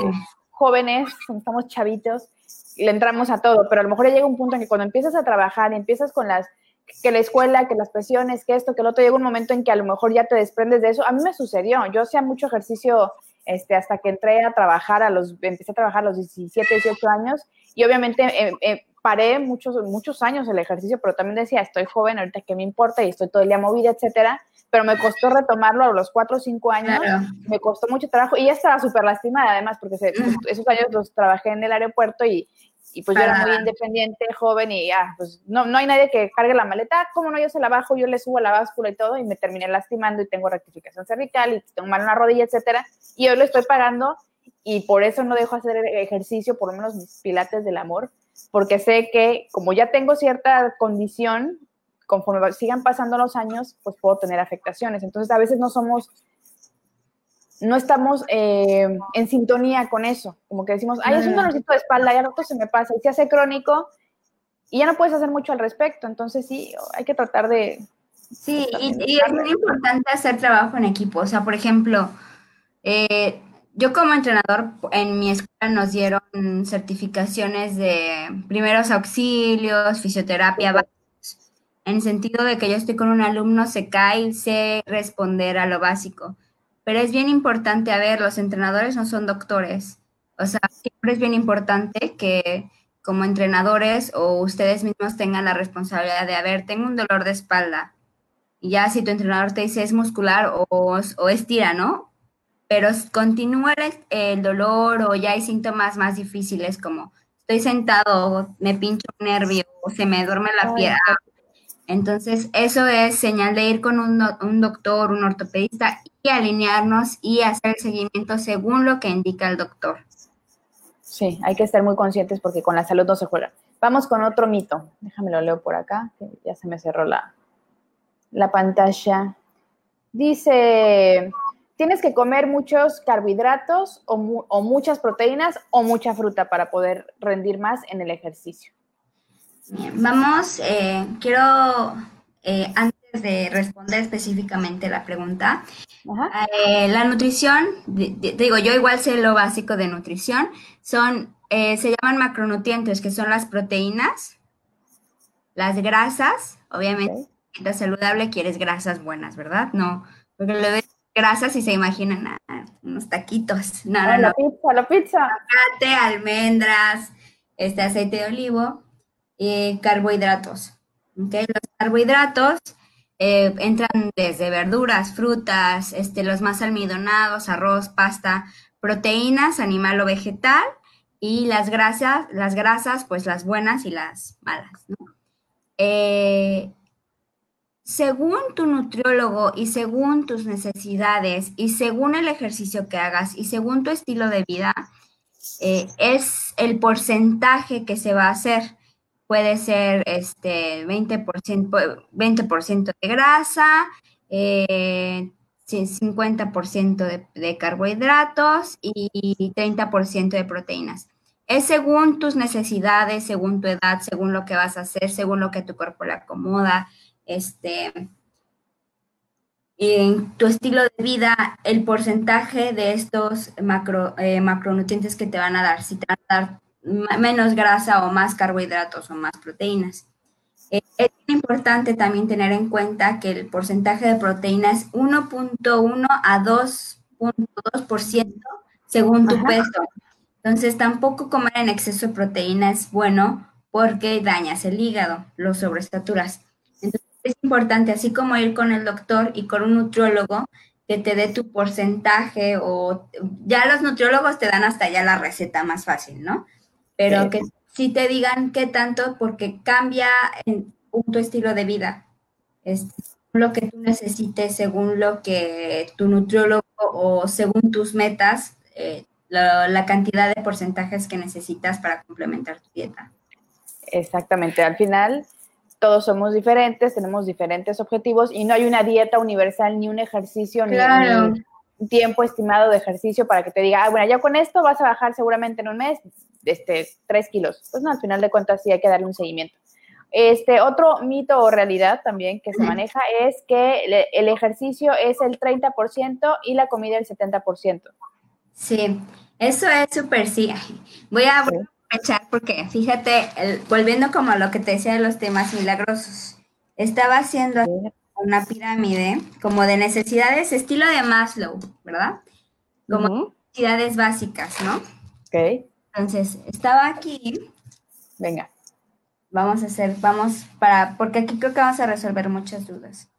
jóvenes, cuando estamos chavitos, le entramos a todo, pero a lo mejor llega un punto en que cuando empiezas a trabajar empiezas con las que la escuela, que las presiones, que esto, que el otro, llega un momento en que a lo mejor ya te desprendes de eso. A mí me sucedió, yo hacía mucho ejercicio este, hasta que entré a trabajar, a los, empecé a trabajar a los 17, 18 años y obviamente eh, eh, paré muchos, muchos años el ejercicio, pero también decía, estoy joven, ahorita qué me importa y estoy todo el día movida, etcétera, pero me costó retomarlo a los 4 o 5 años, me costó mucho trabajo y ya estaba súper lastimada además, porque esos años los trabajé en el aeropuerto y, y pues yo era muy independiente, joven y ya, pues no, no hay nadie que cargue la maleta, como no, yo se la bajo, yo le subo la báscula y todo y me terminé lastimando y tengo rectificación cervical y tengo mal en la rodilla, etcétera, y hoy lo estoy pagando y por eso no dejo hacer ejercicio, por lo menos mis pilates del amor, porque sé que como ya tengo cierta condición, conforme sigan pasando los años, pues puedo tener afectaciones. Entonces a veces no somos no estamos eh, en sintonía con eso. Como que decimos, ay, es un dolorcito de espalda, ya rato se me pasa, y se hace crónico, y ya no puedes hacer mucho al respecto. Entonces, sí, hay que tratar de. Sí, y, es muy importante hacer trabajo en equipo. O sea, por ejemplo, eh, yo como entrenador en mi escuela nos dieron certificaciones de primeros auxilios, fisioterapia, en el sentido de que yo estoy con un alumno, se cae, sé responder a lo básico pero es bien importante, a ver, los entrenadores no son doctores. O sea, siempre es bien importante que como entrenadores o ustedes mismos tengan la responsabilidad de, a ver, tengo un dolor de espalda. Y ya si tu entrenador te dice es muscular o, o estira, ¿no? Pero continúa el, dolor o ya hay síntomas más difíciles como estoy sentado, me pincho un nervio o se me duerme la pierna. Entonces, eso es señal de ir con un, doctor, un ortopedista alinearnos y hacer el seguimiento según lo que indica el doctor. Sí, hay que estar muy conscientes porque con la salud no se juega. Vamos con otro mito. Déjame lo leo por acá, que ya se me cerró la, la pantalla. Dice, tienes que comer muchos carbohidratos o, muchas proteínas o mucha fruta para poder rendir más en el ejercicio. Vamos, eh, quiero, eh, antes de responder específicamente la pregunta, eh, la nutrición, digo, yo igual sé lo básico de nutrición, son, eh, se llaman macronutrientes, que son las proteínas, las grasas, obviamente, si saludable quieres grasas buenas, ¿verdad? No, porque lo de grasas y se imaginan ah, unos taquitos. No, no, La pizza, la pizza. almendras, este aceite de olivo y carbohidratos. Los carbohidratos eh, entran desde verduras, frutas, este, los más almidonados, arroz, pasta, proteínas, animal o vegetal, y las grasas, las grasas, pues las buenas y las malas. Eh, según tu nutriólogo y según tus necesidades y según el ejercicio que hagas y según tu estilo de vida, eh, es el porcentaje que se va a hacer puede ser este 20%, 20 de grasa, eh, 50% de, de, carbohidratos y 30% de proteínas. Es según tus necesidades, según tu edad, según lo que vas a hacer, según lo que tu cuerpo le acomoda, este, en tu estilo de vida, el porcentaje de estos macro, eh, macronutrientes que te van a dar. Si te van a dar menos grasa o más carbohidratos o más proteínas. Eh, es importante también tener en cuenta que el porcentaje de proteína es 1.1 a 2.2% según tu peso. Entonces, tampoco comer en exceso de proteína es bueno porque dañas el hígado, lo sobresaturas. Entonces, es importante, así como ir con el doctor y con un nutriólogo, que te dé tu porcentaje o ya los nutriólogos te dan hasta ya la receta más fácil, ¿no? Pero que sí te digan qué tanto porque cambia en tu estilo de vida. Es lo que tú necesites según lo que tu nutriólogo o según tus metas, eh, la, cantidad de porcentajes que necesitas para complementar tu dieta. Exactamente. Al final, todos somos diferentes, tenemos diferentes objetivos y no hay una dieta universal ni un ejercicio ni, un tiempo estimado de ejercicio para que te diga, ah, bueno, ya con esto vas a bajar seguramente en un mes este, tres kilos. Pues no, al final de cuentas sí hay que darle un seguimiento. Este otro mito o realidad también que se maneja es que el ejercicio es el 30% y la comida el 70%. Sí, eso es súper sí. Voy a, aprovechar porque fíjate, volviendo como a lo que te decía de los temas milagrosos, estaba haciendo una pirámide como de necesidades, estilo de Maslow, ¿verdad? Como necesidades básicas, ¿no? Ok. Entonces, estaba aquí. Venga. Vamos a hacer, vamos para, porque aquí creo que vamos a resolver muchas dudas.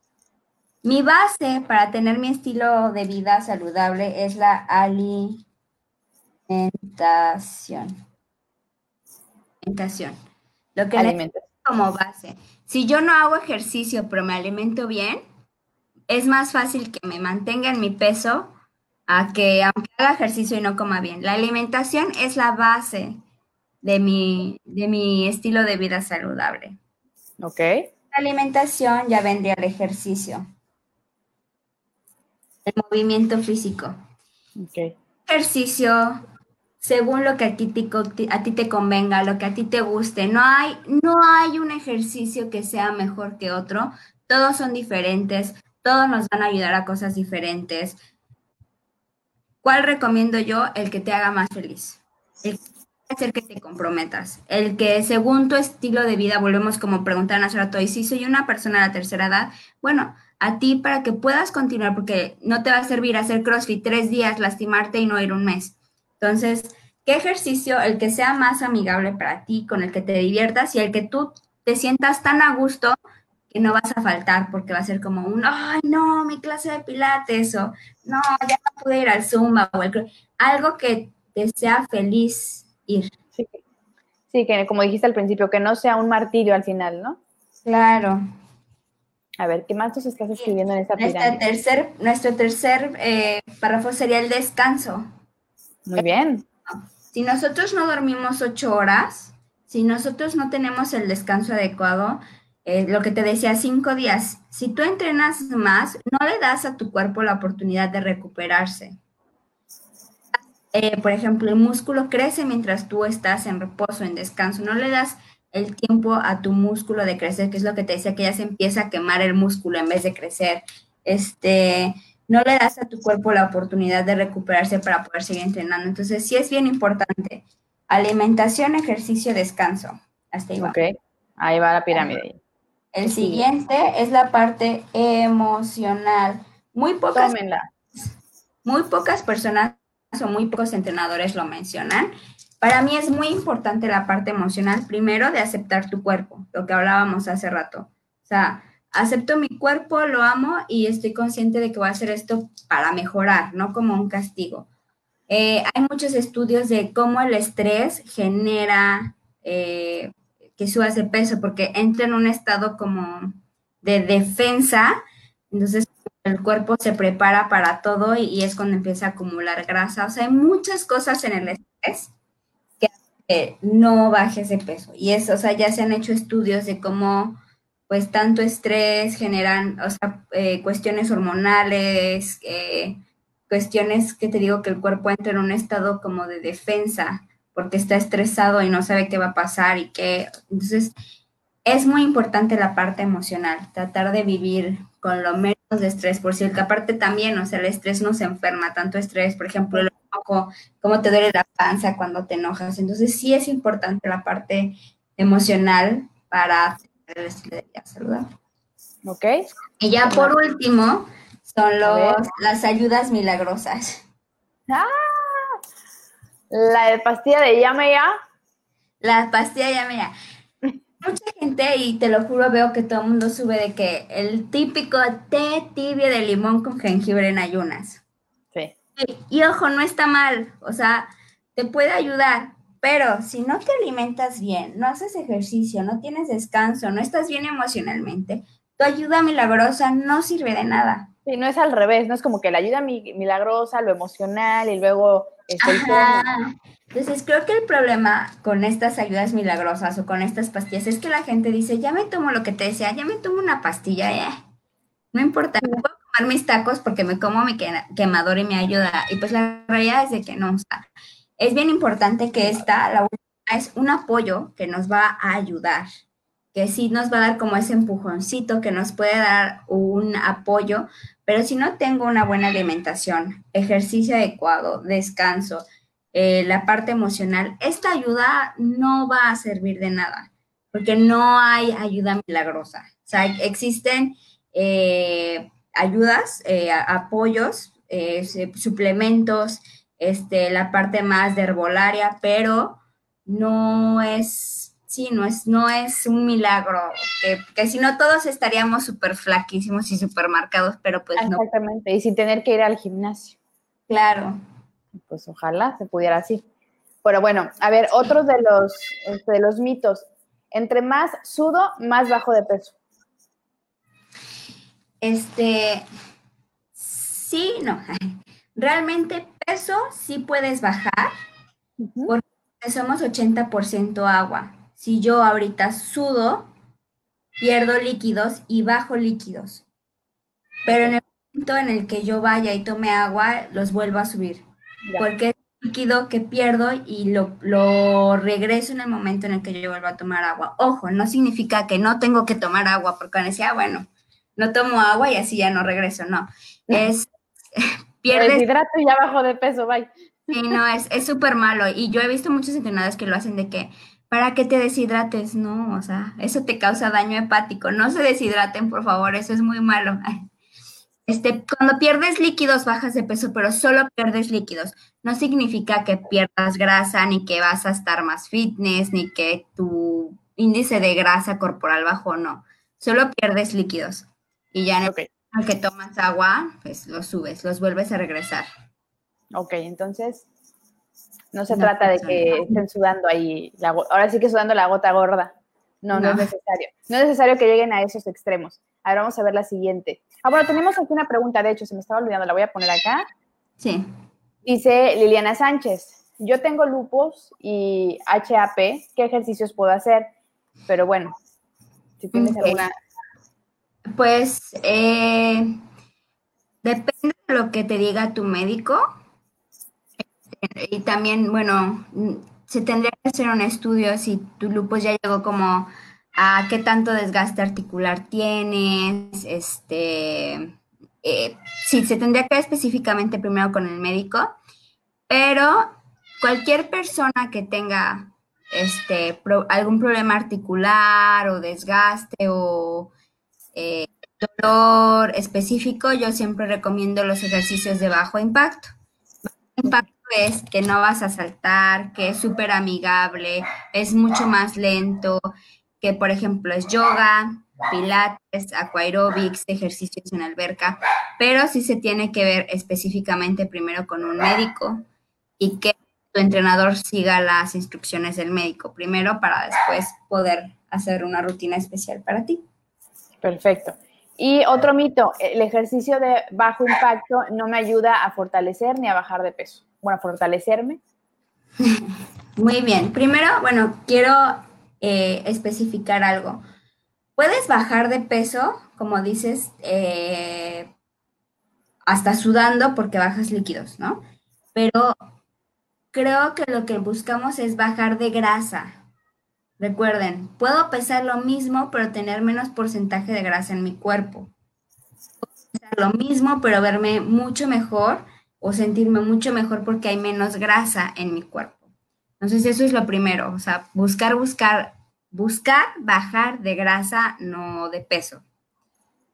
Mi base para tener mi estilo de vida saludable es la alimentación. Alimentación. Lo que necesito como base. Si yo no hago ejercicio pero me alimento bien, es más fácil que me mantenga en mi peso a que aunque haga ejercicio y no coma bien. La alimentación es la base de mi, de mi estilo de vida saludable. Ok. La alimentación ya vendría el ejercicio. El movimiento físico. Ok. Ejercicio según lo que a ti, te, a ti te convenga, lo que a ti te guste. No hay, no hay un ejercicio que sea mejor que otro. Todos son diferentes, todos nos van a ayudar a cosas diferentes. ¿Cuál recomiendo yo? El que te haga más feliz. El hacer que te comprometas. El que según tu estilo de vida, volvemos como preguntar hace rato, y si soy una persona de la tercera edad, bueno, a ti para que puedas continuar, porque no te va a servir hacer CrossFit tres días, lastimarte y no ir un mes. Entonces, ¿qué ejercicio el que sea más amigable para ti, con el que te diviertas y el que tú te sientas tan a gusto que no vas a faltar porque va a ser como un, ay, no, mi clase de pilates o no, ya no pude ir al Zumba o el, algo que te sea feliz ir. Sí. sí, que como dijiste al principio, que no sea un martirio al final, ¿no? Claro. A ver, ¿qué más nos estás escribiendo en esta pirámide? Tercer, nuestro tercer eh, párrafo sería el descanso. Muy bien. Si nosotros no dormimos ocho horas, si nosotros no tenemos el descanso adecuado, eh, lo que te decía, cinco días, si tú entrenas más, no le das a tu cuerpo la oportunidad de recuperarse. Eh, por ejemplo, el músculo crece mientras tú estás en reposo, en descanso, no le das el tiempo a tu músculo de crecer, que es lo que te decía, que ya se empieza a quemar el músculo en vez de crecer. Este, no le das a tu cuerpo la oportunidad de recuperarse para poder seguir entrenando. Entonces, sí es bien importante. Alimentación, ejercicio, descanso. Hasta ahí va. Ok, ahí va la pirámide. El siguiente es la parte emocional. Muy pocas, muy pocas personas o muy pocos entrenadores lo mencionan. Para mí es muy importante la parte emocional, primero de aceptar tu cuerpo, lo que hablábamos hace rato. O sea, acepto mi cuerpo, lo amo y estoy consciente de que voy a hacer esto para mejorar, no como un castigo. Eh, hay muchos estudios de cómo el estrés genera eh, que subas de peso, porque entra en un estado como de defensa, entonces el cuerpo se prepara para todo y, es cuando empieza a acumular grasa. O sea, hay muchas cosas en el estrés que no bajes de peso. Y eso, o sea, ya se han hecho estudios de cómo pues tanto estrés generan, o sea, eh, cuestiones hormonales, eh, cuestiones que te digo que el cuerpo entra en un estado como de defensa porque está estresado y no sabe qué va a pasar y qué. Entonces, es muy importante la parte emocional, tratar de vivir con lo menos de estrés, por cierto, aparte también, o sea, el estrés no se enferma, tanto estrés, por ejemplo, el enojo, cómo te duele la panza cuando te enojas. Entonces, sí es importante la parte emocional para el estilo de vida saludable. Ok. Y ya por último, son los, las ayudas milagrosas. ¡Ah! La de pastilla de llame ya. La pastilla de llame ya. mucha gente, y te lo juro, veo que todo el mundo sube de que el típico té tibio de limón con jengibre en ayunas. Sí. Y, y ojo, no está mal, o sea, te puede ayudar, pero si no te alimentas bien, no haces ejercicio, no tienes descanso, no estás bien emocionalmente, tu ayuda milagrosa no sirve de nada. Sí, no es al revés, no es como que la ayuda milagrosa, lo emocional y luego este, Entonces creo que el problema con estas ayudas milagrosas o con estas pastillas es que la gente dice, ya me tomo lo que te decía, ya me tomo una pastilla, eh. no importa, puedo tomar mis tacos porque me como mi quemador y me ayuda. Y pues la realidad es de que no, es bien importante que esta, la es un apoyo que nos va a ayudar que sí nos va a dar como ese empujoncito, que nos puede dar un apoyo, pero si no tengo una buena alimentación, ejercicio adecuado, descanso, eh, la parte emocional, esta ayuda no va a servir de nada, porque no hay ayuda milagrosa. O sea, existen eh, ayudas, eh, apoyos, suplementos, este, la parte más de herbolaria, pero no es sí, no es, no es un milagro, que, si no todos estaríamos súper flaquísimos y súper marcados, pero pues no. Exactamente, y sin tener que ir al gimnasio. Claro. Pues ojalá se pudiera así. Pero bueno, a ver, otro de los, de los mitos. Entre más sudo, más bajo de peso. Este, sí, no. Realmente peso sí puedes bajar, porque somos 80% agua si yo ahorita sudo, pierdo líquidos y bajo líquidos. Pero en el momento en el que yo vaya y tome agua, los vuelvo a subir. Porque es líquido que pierdo y lo, lo, regreso en el momento en el que yo vuelvo a tomar agua. Ojo, no significa que no tengo que tomar agua, porque decía, ah, bueno, no tomo agua y así ya no regreso. No, es... pierdes... hidrato y ya bajo de peso, bye. Sí, no, es súper malo. Y yo he visto muchos entrenadores que lo hacen de que para que te deshidrates, no, o sea, eso te causa daño hepático. No se deshidraten, por favor, eso es muy malo. Este, cuando pierdes líquidos bajas de peso, pero solo pierdes líquidos, no significa que pierdas grasa, ni que vas a estar más fitness, ni que tu índice de grasa corporal bajó, no. Solo pierdes líquidos. Y ya en el que tomas agua, pues los subes, los vuelves a regresar. Ok, entonces no se trata de que estén sudando ahí, ahora sí que sudando la gota gorda. No, no, es necesario. No es necesario que lleguen a esos extremos. Ahora vamos a ver la siguiente. Ah, bueno, tenemos aquí una pregunta, de hecho, se me estaba olvidando, la voy a poner acá. Sí. Dice Liliana Sánchez, yo tengo lupus y HAP, ¿qué ejercicios puedo hacer? Pero bueno, si tienes alguna... Pues eh, depende de lo que te diga tu médico y también, bueno, se tendría que hacer un estudio si tu lupus ya llegó como a qué tanto desgaste articular tienes, este, eh, sí, se tendría que ver específicamente primero con el médico, pero cualquier persona que tenga este, algún problema articular o desgaste o eh, dolor específico, yo siempre recomiendo los ejercicios de bajo impacto. Bajo impacto es que no vas a saltar, que es súper amigable, es mucho más lento, que por ejemplo es yoga, pilates, aquaerobics, ejercicios en alberca, pero sí se tiene que ver específicamente primero con un médico y que tu entrenador siga las instrucciones del médico primero para después poder hacer una rutina especial para ti. Perfecto. Y otro mito, el ejercicio de bajo impacto no me ayuda a fortalecer ni a bajar de peso bueno, fortalecerme? Muy bien. Primero, bueno, quiero eh, especificar algo. Puedes bajar de peso, como dices, eh, hasta sudando porque bajas líquidos, ¿no? Pero creo que lo que buscamos es bajar de grasa. Recuerden, puedo pesar lo mismo, pero tener menos porcentaje de grasa en mi cuerpo. Puedo pesar lo mismo, pero verme mucho mejor o sentirme mucho mejor porque hay menos grasa en mi cuerpo. Entonces eso es lo primero, o sea, buscar, buscar, buscar bajar de grasa, no de peso.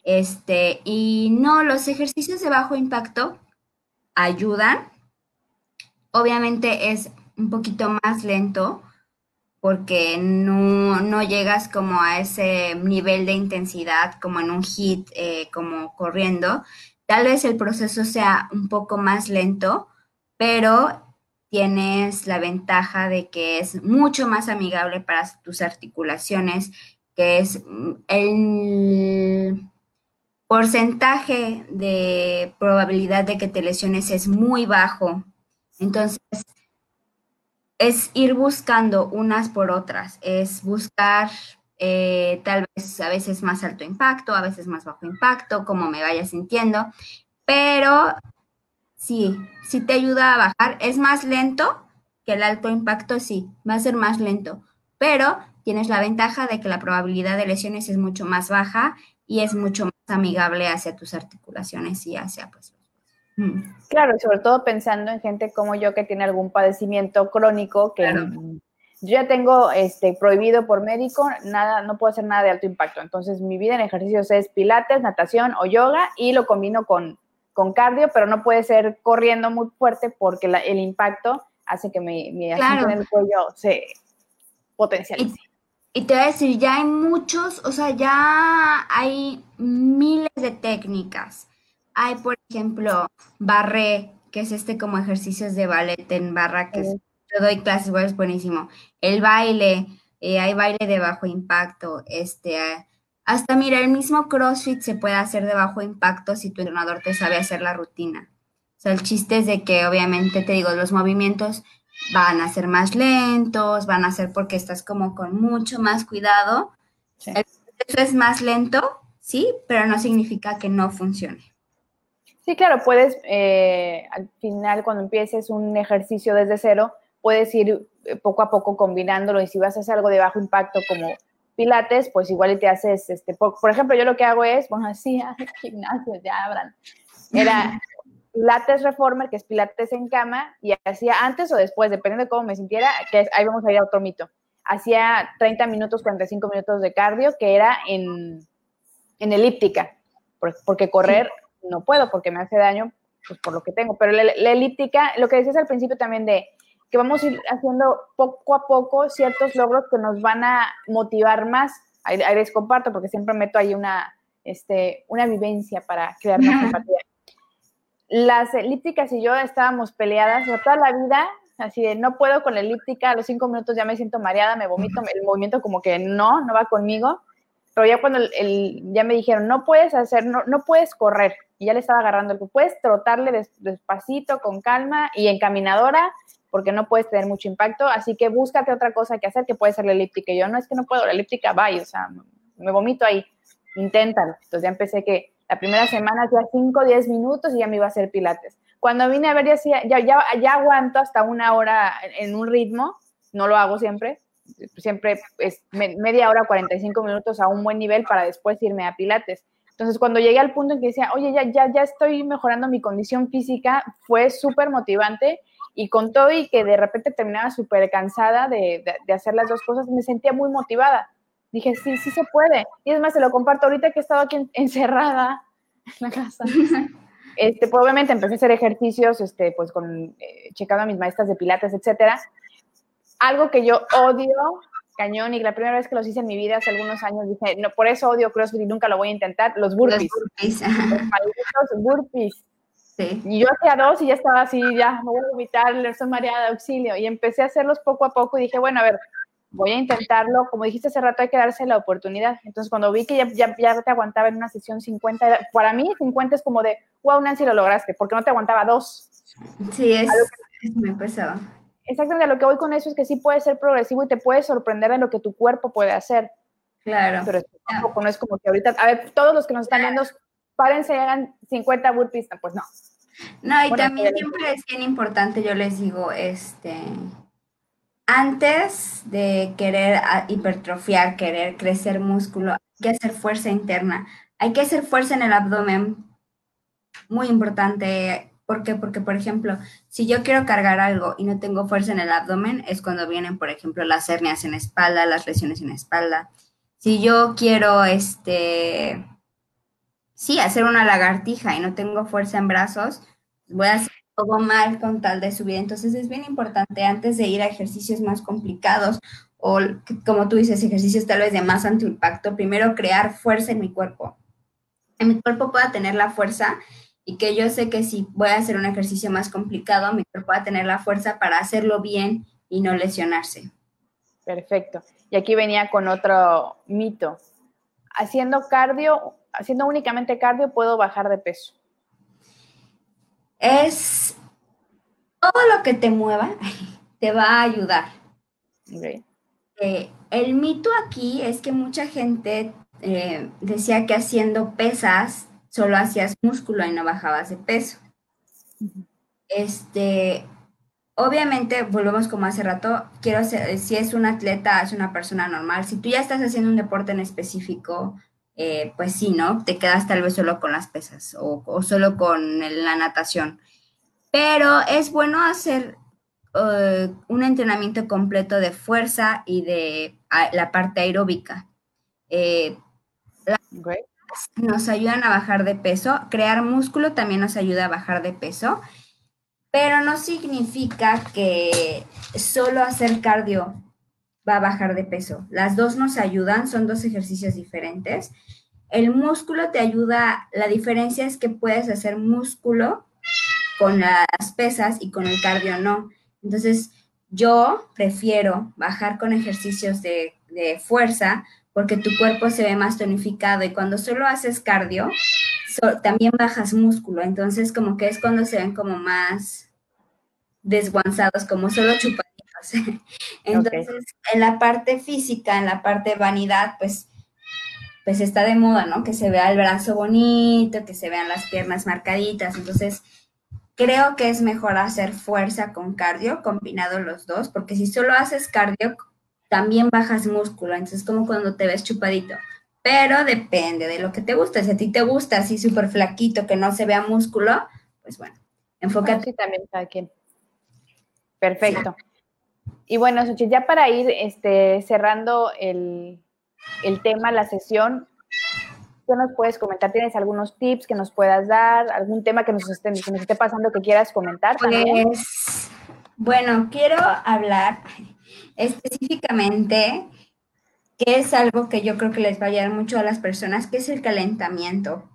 Este, y no, los ejercicios de bajo impacto ayudan. Obviamente es un poquito más lento porque no, no llegas como a ese nivel de intensidad como en un hit, eh, como corriendo. Tal vez el proceso sea un poco más lento, pero tienes la ventaja de que es mucho más amigable para tus articulaciones, que es mm, el porcentaje de probabilidad de que te lesiones es muy bajo. Entonces, es ir buscando unas por otras, es buscar eh, tal vez a veces más alto impacto, a veces más bajo impacto, como me vaya sintiendo, pero sí, sí te ayuda a bajar. Es más lento que el alto impacto, sí, va a ser más lento, pero tienes la ventaja de que la probabilidad de lesiones es mucho más baja y es mucho más amigable hacia tus articulaciones y hacia pues mm. Claro, sobre todo pensando en gente como yo que tiene algún padecimiento crónico que yo ya tengo este prohibido por médico, nada, no puedo hacer nada de alto impacto. Entonces, mi vida en ejercicios es pilates, natación o yoga y lo combino con, con cardio, pero no puede ser corriendo muy fuerte porque el impacto hace que mi, mi en el cuello se potencialice. Y te voy a decir, ya hay muchos, o sea, ya hay miles de técnicas. Hay, por ejemplo, barré, que es este como ejercicios de ballet en barra, que te doy clases, es buenísimo. El baile, eh, hay baile de bajo impacto, este, hasta mira, el mismo CrossFit se puede hacer de bajo impacto si tu entrenador te sabe hacer la rutina. O sea, el chiste es de que obviamente te digo, los movimientos van a ser más lentos, van a ser porque estás como con mucho más cuidado. Eso es más lento, sí, pero no significa que no funcione. Sí, claro, puedes, eh, al final cuando empieces un ejercicio desde cero, puedes ir eh, poco a poco combinándolo y si vas a hacer algo de bajo impacto como pilates, pues igual te haces, este, por, ejemplo, yo lo que hago es, bueno, así, gimnasio, ya abran, era Pilates Reformer, que es Pilates en cama, y hacía antes o después, dependiendo de cómo me sintiera, que ahí vamos a ir a otro mito. Hacía 30 minutos, 45 minutos de cardio, que era en, elíptica, porque correr no puedo, porque me hace daño, pues por lo que tengo. Pero la, elíptica, lo que decías al principio también de que vamos a ir haciendo poco a poco ciertos logros que nos van a motivar más. Ahí, les comparto, porque siempre meto ahí una, este, una vivencia para crear más empatía las elípticas y yo estábamos peleadas toda la vida, así de no puedo con la elíptica, a los cinco minutos ya me siento mareada, me vomito, el movimiento como que no, no va conmigo, pero ya cuando el, ya me dijeron, no puedes hacer, no, no puedes correr, y ya le estaba agarrando el puedes trotarle despacito, con calma y encaminadora, porque no puedes tener mucho impacto, así que búscate otra cosa que hacer, que puede ser la elíptica. Y yo, no es que no puedo, la elíptica, vaya, o sea, me vomito ahí, inténtalo. Entonces ya empecé que la primera semana hacía 5 o 10 minutos y ya me iba a hacer pilates. Cuando vine a ver, ya, ya, ya, aguanto hasta una hora en un ritmo, no lo hago siempre, siempre es media hora, 45 minutos a un buen nivel para después irme a pilates. Entonces, cuando llegué al punto en que decía, oye, ya, ya, ya estoy mejorando mi condición física, fue súper motivante y con todo y que de repente terminaba súper cansada de, de, hacer las dos cosas, me sentía muy motivada dije, sí, sí se puede. Y es más, se lo comparto ahorita que he estado aquí encerrada en la casa. Este, pues obviamente empecé a hacer ejercicios, este, pues con, eh, checando a mis maestras de pilates, etcétera. Algo que yo odio, cañón, y la primera vez que los hice en mi vida hace algunos años dije, no, por eso odio CrossFit y nunca lo voy a intentar, los burpees. Los burpees. Los burpees. Sí. Y yo hacía dos y ya estaba así, ya, me voy a vomitar, estoy mareada, auxilio. Y empecé a hacerlos poco a poco y dije, bueno, a ver, voy a intentarlo. Como dijiste hace rato, hay que darse la oportunidad. Entonces, cuando vi que ya, ya, te aguantaba en una sesión 50, para mí 50 es como de, wow, Nancy, lo lograste, porque no te aguantaba dos. Sí, es, me pesaba. Exactamente, lo que voy con eso es que sí puede ser progresivo y te puede sorprender de lo que tu cuerpo puede hacer. Claro. Pero tampoco no es como que ahorita, a ver, todos los que nos están viendo, párense y hagan 50 burpees, pues no. No, y también siempre es bien importante, yo les digo, este, antes de querer ah, hipertrofiar, querer crecer músculo, hay que hacer fuerza interna. Hay que hacer fuerza en el abdomen. Muy importante. ¿Por qué? Porque, por ejemplo, si yo quiero cargar algo y no tengo fuerza en el abdomen, es cuando vienen, por ejemplo, las hernias en espalda, las lesiones en espalda. Si yo quiero, este, sí, hacer una lagartija y no tengo fuerza en brazos, voy a hacer todo mal con tal de subir. Entonces es bien importante antes de ir a ejercicios más complicados o como tú dices, ejercicios tal vez de más alto impacto, primero crear fuerza en mi cuerpo. En mi cuerpo pueda tener la fuerza y que yo sé que si voy a hacer un ejercicio más complicado, mi cuerpo va a tener la fuerza para hacerlo bien y no lesionarse. Perfecto. Y aquí venía con otro mito. Haciendo cardio, haciendo únicamente cardio, puedo bajar de peso. Es todo lo que te mueva, te va a ayudar. Eh, el mito aquí es que mucha gente eh, decía que haciendo pesas solo hacías músculo y no bajabas de peso. Este, obviamente, volvemos como hace rato, quiero hacer, si es un atleta, es una persona normal. Si tú ya estás haciendo un deporte en específico, eh, pues sí, ¿no? Te quedas tal vez solo con las pesas o, solo con la natación. Pero es bueno hacer eh, un entrenamiento completo de fuerza y de la parte aeróbica. Eh, nos ayudan a bajar de peso. Crear músculo también nos ayuda a bajar de peso, pero no significa que solo hacer cardio va a bajar de peso. Las dos nos ayudan, son dos ejercicios diferentes. El músculo te ayuda, la diferencia es que puedes hacer músculo con las pesas y con el cardio no. Entonces, yo prefiero bajar con ejercicios de, de fuerza porque tu cuerpo se ve más tonificado y cuando solo haces cardio, también bajas músculo, entonces como que es cuando se ven como más desguanzados, como solo entonces, en la parte física, en la parte de vanidad, pues, pues está de moda, ¿no? Que se vea el brazo bonito, que se vean las piernas marcaditas, entonces creo que es mejor hacer fuerza con cardio, combinado los dos, porque si solo haces cardio, también bajas músculo, entonces es como cuando te ves chupadito. Pero depende de lo que te gusta. Si a ti te gusta así súper flaquito, que no se vea músculo, pues bueno, enfócate. también cada quien. Perfecto. Y bueno, Suchi, ya para ir este, cerrando el, tema, la sesión, ¿qué nos puedes comentar? ¿Tienes algunos tips que nos puedas dar? ¿Algún tema que nos esté, que nos esté pasando que quieras comentar? Pues, bueno, quiero hablar específicamente, que es algo que yo creo que les va a ayudar mucho a las personas, que es el calentamiento.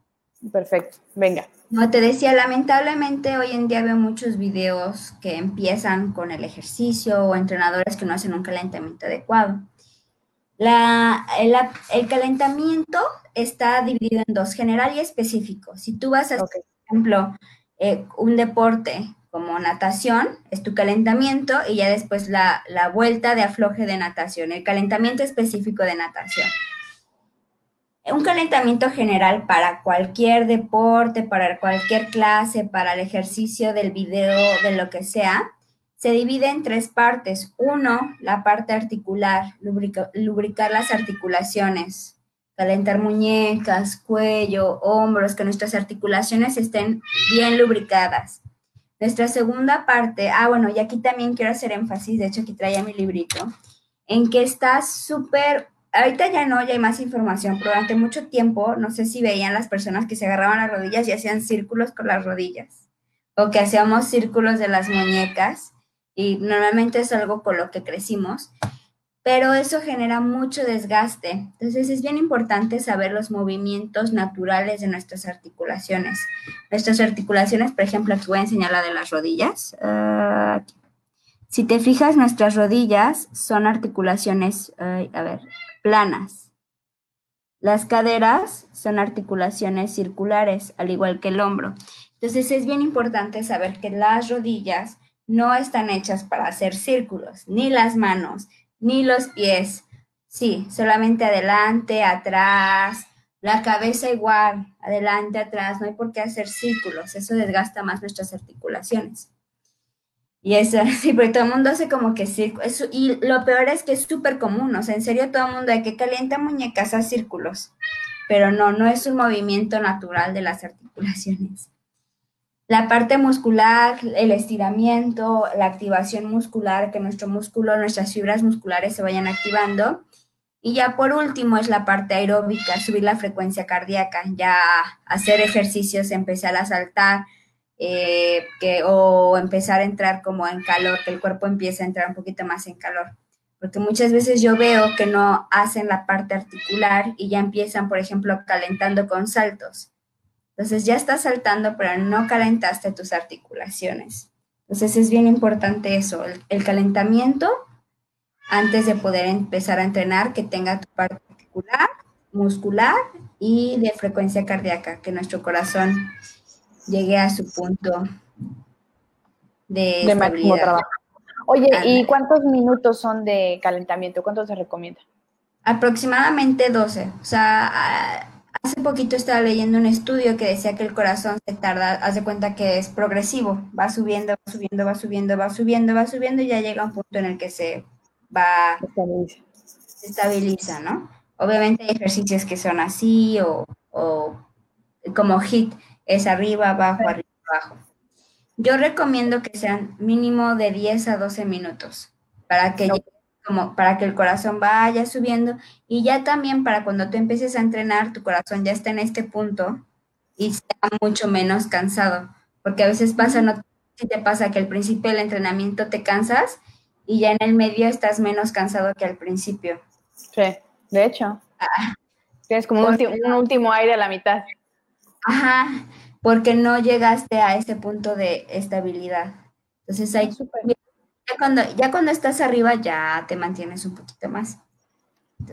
Perfecto, venga. Como te decía, lamentablemente hoy en día veo muchos videos que empiezan con el ejercicio o entrenadores que no hacen un calentamiento adecuado. La, el, calentamiento está dividido en dos, general y específico. Si tú vas a, por ejemplo, eh, un deporte como natación, es tu calentamiento y ya después la, vuelta de afloje de natación, el calentamiento específico de natación. Un calentamiento general para cualquier deporte, para cualquier clase, para el ejercicio del video, de lo que sea, se divide en tres partes. Uno, la parte articular, lubricar las articulaciones, calentar muñecas, cuello, hombros, que nuestras articulaciones estén bien lubricadas. Nuestra segunda parte, ah, bueno, y aquí también quiero hacer énfasis, de hecho aquí traía mi librito, en que está súper, ahorita ya no, ya hay más información, pero durante mucho tiempo, no sé si veían las personas que se agarraban las rodillas y hacían círculos con las rodillas, o que hacíamos círculos de las muñecas, y normalmente es algo con lo que crecimos pero eso genera mucho desgaste. Entonces es bien importante saber los movimientos naturales de nuestras articulaciones. Nuestras articulaciones, por ejemplo, aquí voy a enseñar la de las rodillas. Ah, si te fijas, nuestras rodillas son articulaciones, a ver, planas. Las caderas son articulaciones circulares, al igual que el hombro. Entonces es bien importante saber que las rodillas no están hechas para hacer círculos, ni las manos, ni los pies. Sí, solamente adelante, atrás, la cabeza igual, adelante, atrás, no hay por qué hacer círculos, eso desgasta más nuestras articulaciones. Y eso, sí, porque todo el mundo hace como que círculos, y lo peor es que es súper común, o sea, en serio todo el mundo hay que calienta muñecas a círculos, pero no, no es un movimiento natural de las articulaciones la parte muscular, el estiramiento, la activación muscular, que nuestro músculo, nuestras fibras musculares se vayan activando. Y ya por último es la parte aeróbica, subir la frecuencia cardíaca, ya hacer ejercicios, empezar a saltar eh, que, o empezar a entrar como en calor, que el cuerpo empiece a entrar un poquito más en calor. porque muchas veces yo veo que no hacen la parte articular y ya empiezan, por ejemplo, calentando con saltos. Entonces ya estás saltando, pero no calentaste tus articulaciones. Entonces es bien importante eso, el, calentamiento antes de poder empezar a entrenar, que tenga tu parte articular, muscular y de frecuencia cardíaca, que nuestro corazón llegue a su punto de, de máximo trabajo. Oye, ¿y cuántos minutos son de calentamiento? ¿Cuánto se recomienda? Aproximadamente 12. O sea, hace poquito estaba leyendo un estudio que decía que el corazón se tarda, haz de cuenta que es progresivo, va subiendo, va subiendo, va subiendo, va subiendo, va subiendo y ya llega un punto en el que se va, se estabiliza, ¿no? Obviamente hay ejercicios que son así o, o como HIT, es arriba, abajo, arriba, abajo. Yo recomiendo que sean mínimo de 10 a 12 minutos para que, como, para que el corazón vaya subiendo y ya también para cuando tú empieces a entrenar, tu corazón ya está en este punto y sea mucho menos cansado. Porque a veces pasa, no si te pasa que al principio del entrenamiento te cansas y ya en el medio estás menos cansado que al principio. Sí, de hecho. Ah. Tienes como un, un último aire a la mitad. Ajá, porque no llegaste a ese punto de estabilidad. Entonces, hay, ya, cuando, ya cuando estás arriba, ya te mantienes un poquito más.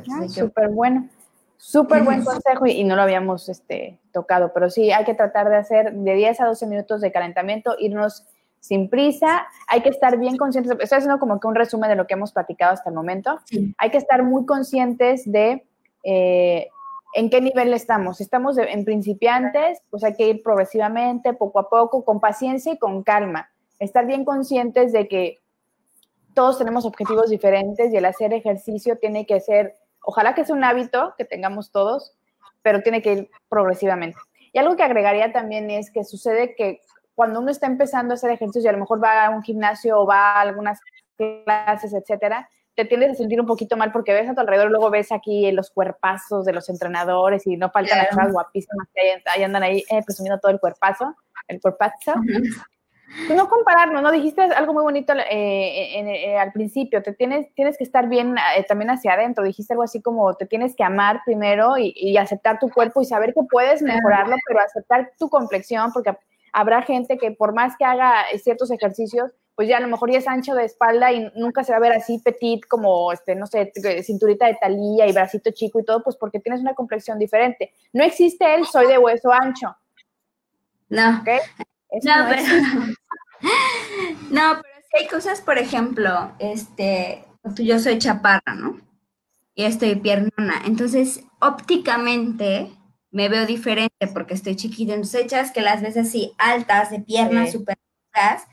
Ah, súper bueno. Súper buen consejo y, no lo habíamos este, tocado, pero sí, hay que tratar de hacer de 10 a 12 minutos de calentamiento, irnos sin prisa, hay que estar bien conscientes, estoy haciendo como que un resumen de lo que hemos platicado hasta el momento, hay que estar muy conscientes de eh, en qué nivel estamos. Estamos en principiantes, pues hay que ir progresivamente, poco a poco, con paciencia y con calma. Estar bien conscientes de que todos tenemos objetivos diferentes y el hacer ejercicio tiene que ser, ojalá que sea un hábito que tengamos todos, pero tiene que ir progresivamente. Y algo que agregaría también es que sucede que cuando uno está empezando a hacer ejercicio y a lo mejor va a un gimnasio o va a algunas clases, etcétera, te tiendes a sentir un poquito mal porque ves a tu alrededor, luego ves aquí los cuerpazos de los entrenadores y no faltan las cosas guapísimas que ahí, andan ahí eh, presumiendo todo el cuerpazo, el cuerpazo. Pues no compararnos, ¿no? Dijiste algo muy bonito eh, eh, al principio, te tienes, tienes que estar bien también hacia adentro, dijiste algo así como te tienes que amar primero y, y aceptar tu cuerpo y saber que puedes mejorarlo, pero aceptar tu complexión, porque habrá gente que por más que haga ciertos ejercicios, pues ya a lo mejor ya es ancho de espalda y nunca se va a ver así petit como, este, no sé, cinturita de talía y bracito chico y todo, pues porque tienes una complexión diferente. No existe el soy de hueso ancho. No. ¿Okay? No, pero, no, pero que hay cosas, por ejemplo, este, yo soy chaparra, ¿no? Y estoy piernona. Entonces, ópticamente me veo diferente porque estoy chiquita. Entonces, echas que las ves así altas, de piernas súper altas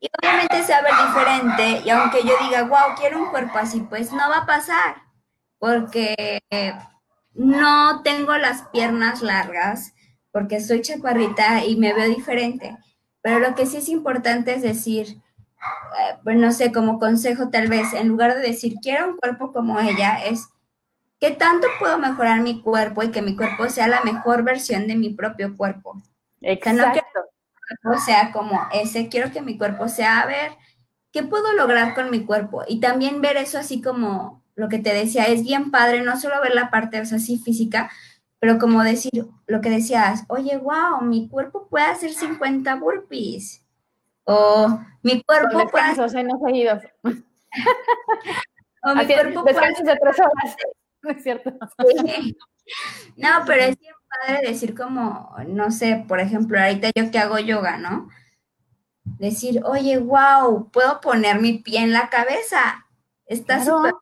y obviamente se va a ver diferente y aunque yo diga, wow, quiero un cuerpo así, pues no va a pasar porque no tengo las piernas largas, porque soy chaparrita y me veo diferente. Pero lo que sí es importante es decir, eh, pues no sé, como consejo tal vez, en lugar de decir, quiero un cuerpo como ella, es, ¿qué tanto puedo mejorar mi cuerpo y que mi cuerpo sea la mejor versión de mi propio cuerpo? Exacto cuerpo sea como ese, quiero que mi cuerpo sea, a ver, ¿qué puedo lograr con mi cuerpo? Y también ver eso así como lo que te decía, es bien padre, no solo ver la parte, así física, pero como decir lo que decías, oye, wow, mi cuerpo puede hacer 50 burpees. O mi cuerpo puede hacer... no seguidos. o mi cuerpo puede de tres horas. No es cierto. No, pero es bien padre decir como, no sé, por ejemplo, ahorita yo que hago yoga, ¿no? Decir, oye, wow, puedo poner mi pie en la cabeza. Está súper.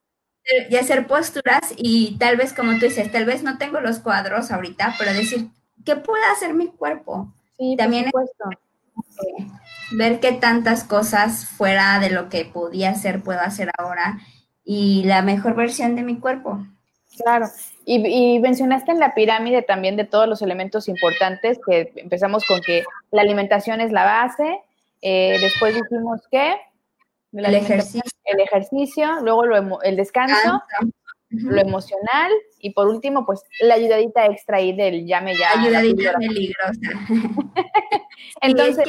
Y hacer posturas y tal vez, como tú dices, tal vez no tengo los cuadros ahorita, pero decir, ¿qué puede hacer mi cuerpo? Sí, también ver qué tantas cosas fuera de lo que podía hacer puedo hacer ahora y la mejor versión de mi cuerpo. Claro, y, mencionaste en la pirámide también de todos los elementos importantes, que empezamos con que la alimentación es la base, eh, después dijimos que el ejercicio. el ejercicio, luego lo, el descanso, lo emocional y por último, pues la ayudadita extra ahí del llame ya. Ayudadita peligrosa. Entonces,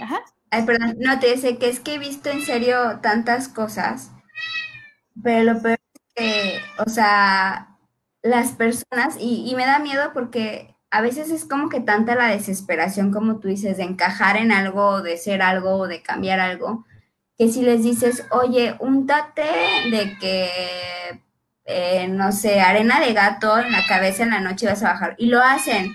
Ajá. Ay, perdón, no te dice que es que he visto en serio tantas cosas pero lo peor es que, o sea, las personas, y, y me da miedo porque a veces es como que tanta la desesperación, como tú dices, de encajar en algo, de ser algo, o de cambiar algo, que si les dices, oye, untate de que, eh, no sé, arena de gato en la cabeza en la noche vas a bajar, y lo hacen.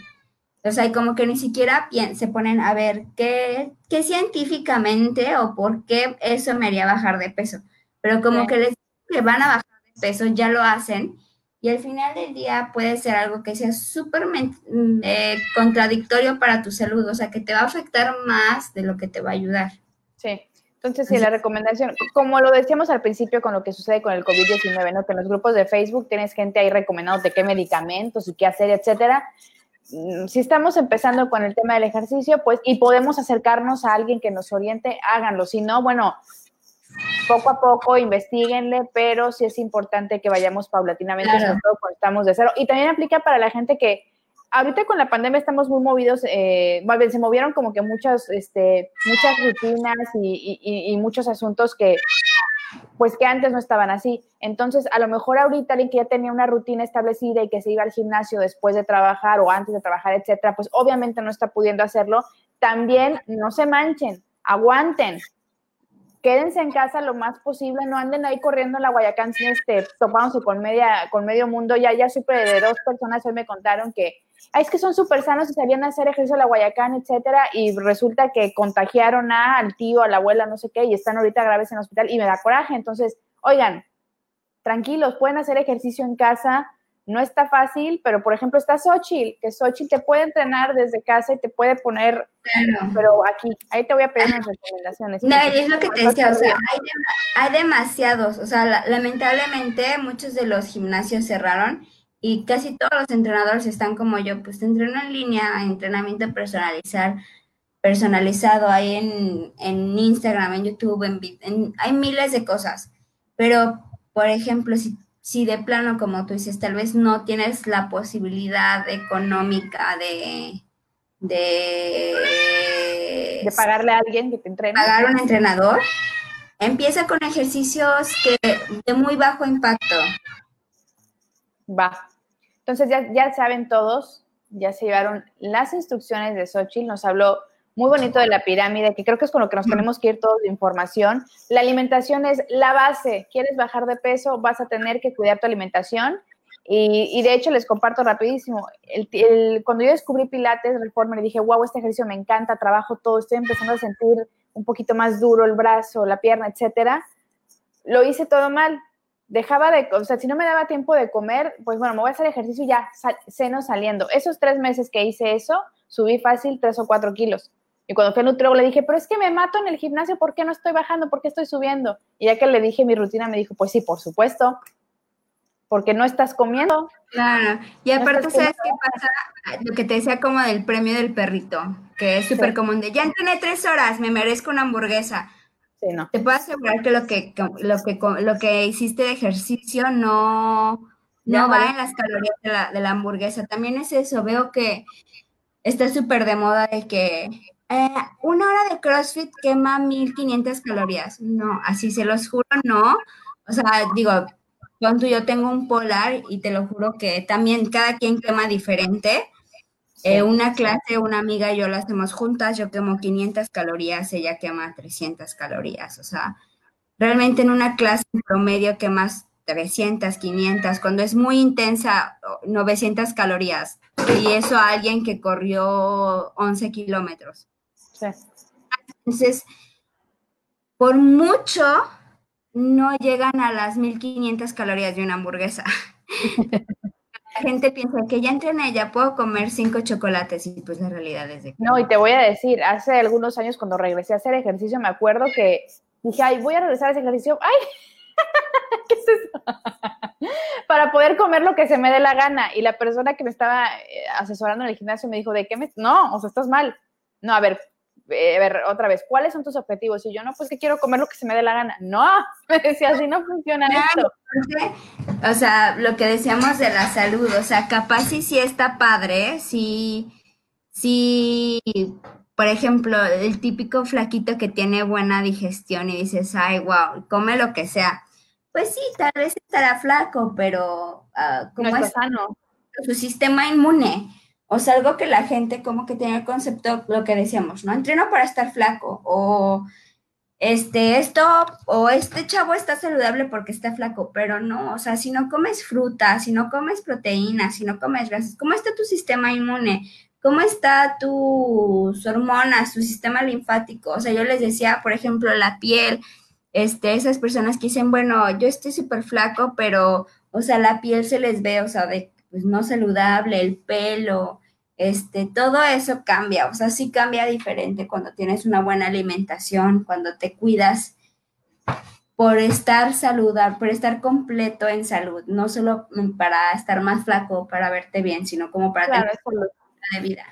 O sea, como que ni siquiera se ponen a ver qué, qué científicamente o por qué eso me haría bajar de peso. Pero como que les que van a bajar peso, ya lo hacen y al final del día puede ser algo que sea súper mm, eh, contradictorio para tu salud, o sea, que te va a afectar más de lo que te va a ayudar. Sí. Entonces, sí, la recomendación, como lo decíamos al principio con lo que sucede con el COVID-19, ¿no? Que en los grupos de Facebook tienes gente ahí recomendándote qué medicamentos y qué hacer, etcétera. Mm, si estamos empezando con el tema del ejercicio, pues, y podemos acercarnos a alguien que nos oriente, háganlo. Si no, bueno, poco a poco, investiguenle, pero sí es importante que vayamos paulatinamente, sobre todo cuando estamos de cero. Y también aplica para la gente que ahorita con la pandemia estamos muy movidos, eh, se movieron como que muchas, este, muchas rutinas y, muchos asuntos que pues que antes no estaban así. Entonces, a lo mejor ahorita alguien que ya tenía una rutina establecida y que se iba al gimnasio después de trabajar o antes de trabajar, etcétera, pues obviamente no está pudiendo hacerlo. También no se manchen, aguanten, quédense en casa lo más posible, no anden ahí corriendo en la Guayacán, este, topándose con, media, con medio mundo. Ya, ya supe de dos personas hoy me contaron que es que son súper sanos y sabían hacer ejercicio en la Guayacán, etcétera, y resulta que contagiaron a, al tío, a la abuela, no sé qué, y están ahorita graves en el hospital y me da coraje. Entonces, oigan, tranquilos, pueden hacer ejercicio en casa, no está fácil, pero por ejemplo está Xochitl, que Xochitl te puede entrenar desde casa y te puede poner, pero aquí, ahí te voy a pedir unas recomendaciones. No, es lo que te decía, o sea, hay, demasiados, o sea, lamentablemente muchos de los gimnasios cerraron y casi todos los entrenadores están como yo, pues te entreno en línea, entrenamiento personalizar, personalizado, hay en, en Instagram, en YouTube, en, hay miles de cosas, pero por ejemplo, si si de plano, como tú dices, tal vez no tienes la posibilidad económica de, de, de pagarle a alguien que te entrene. Pagar un entrenador, empieza con ejercicios que, de muy bajo impacto. Va. Entonces ya, ya saben todos, ya se llevaron las instrucciones de Xochitl, nos habló muy bonito de la pirámide, que creo que es con lo que nos tenemos que ir todos de información. La alimentación es la base. ¿Quieres bajar de peso? Vas a tener que cuidar tu alimentación. Y, de hecho les comparto rapidísimo. El, cuando yo descubrí Pilates Reformer, dije, wow, este ejercicio me encanta, trabajo todo, estoy empezando a sentir un poquito más duro el brazo, la pierna, etcétera. Lo hice todo mal. Dejaba de, o sea, si no me daba tiempo de comer, pues bueno, me voy a hacer ejercicio y ya, seno saliendo. Esos tres meses que hice eso, subí fácil tres o cuatro kilos. Y cuando fui al nutriólogo le dije, pero es que me mato en el gimnasio, ¿por qué no estoy bajando? ¿Por qué estoy subiendo? Y ya que le dije mi rutina, me dijo, pues sí, por supuesto, porque no estás comiendo. Claro, y aparte, ¿sabes qué pasa? Lo que te decía como del premio del perrito, que es súper común, de ya entrené tres horas, me merezco una hamburguesa. Sí, no. Te puedo asegurar que lo que, lo que, lo que hiciste de ejercicio no, no va en las calorías de la, de la hamburguesa. También es eso, veo que está súper de moda de que eh, una hora de CrossFit quema 1500 calorías. No, así se los juro, no. O sea, digo, cuando yo tengo un polar y te lo juro que también cada quien quema diferente. Eh, una clase, una amiga y yo la hacemos juntas, yo quemo 500 calorías, ella quema 300 calorías. O sea, realmente en una clase promedio quemas 300, 500, cuando es muy intensa, 900 calorías. Y eso a alguien que corrió 11 kilómetros. Entonces, por mucho, no llegan a las 1500 calorías de una hamburguesa. la gente piensa que ya entrené, ya puedo comer cinco chocolates y pues la realidad es de que... No, y te voy a decir, hace algunos años cuando regresé a hacer ejercicio, me acuerdo que dije, ay, voy a regresar a ese ejercicio, ay, ¿qué es eso? Para poder comer lo que se me dé la gana. Y la persona que me estaba eh, asesorando en el gimnasio me dijo, ¿de qué me...? No, o sea, estás mal. No, a ver, eh, a ver, otra vez, ¿cuáles son tus objetivos? Y yo, no, pues que quiero comer lo que se me dé la gana. No, me decía, así no funciona esto. O sea, lo que decíamos de la salud, o sea, capaz si sí está padre, si, si, por ejemplo, el típico flaquito que tiene buena digestión y dices, ay, wow, come lo que sea. pues sí, tal vez estará flaco, pero uh, como es sano. su sistema inmune. O sea, algo que la gente como que tiene el concepto, lo que decíamos, ¿no? Entreno para estar flaco o este, esto, o este chavo está saludable porque está flaco, pero no, o sea, si no comes fruta, si no comes proteínas, si no comes grasas, ¿cómo está tu sistema inmune? ¿Cómo está tus hormonas, tu sistema linfático? O sea, yo les decía, por ejemplo, la piel, este, esas personas que dicen, bueno, yo estoy súper flaco, pero, o sea, la piel se les ve, o sea, de, pues no saludable, el pelo, este, todo eso cambia, o sea, sí cambia diferente cuando tienes una buena alimentación, cuando te cuidas por estar saludable, por estar completo en salud, no solo para estar más flaco, para verte bien, sino como para tener salud de vida.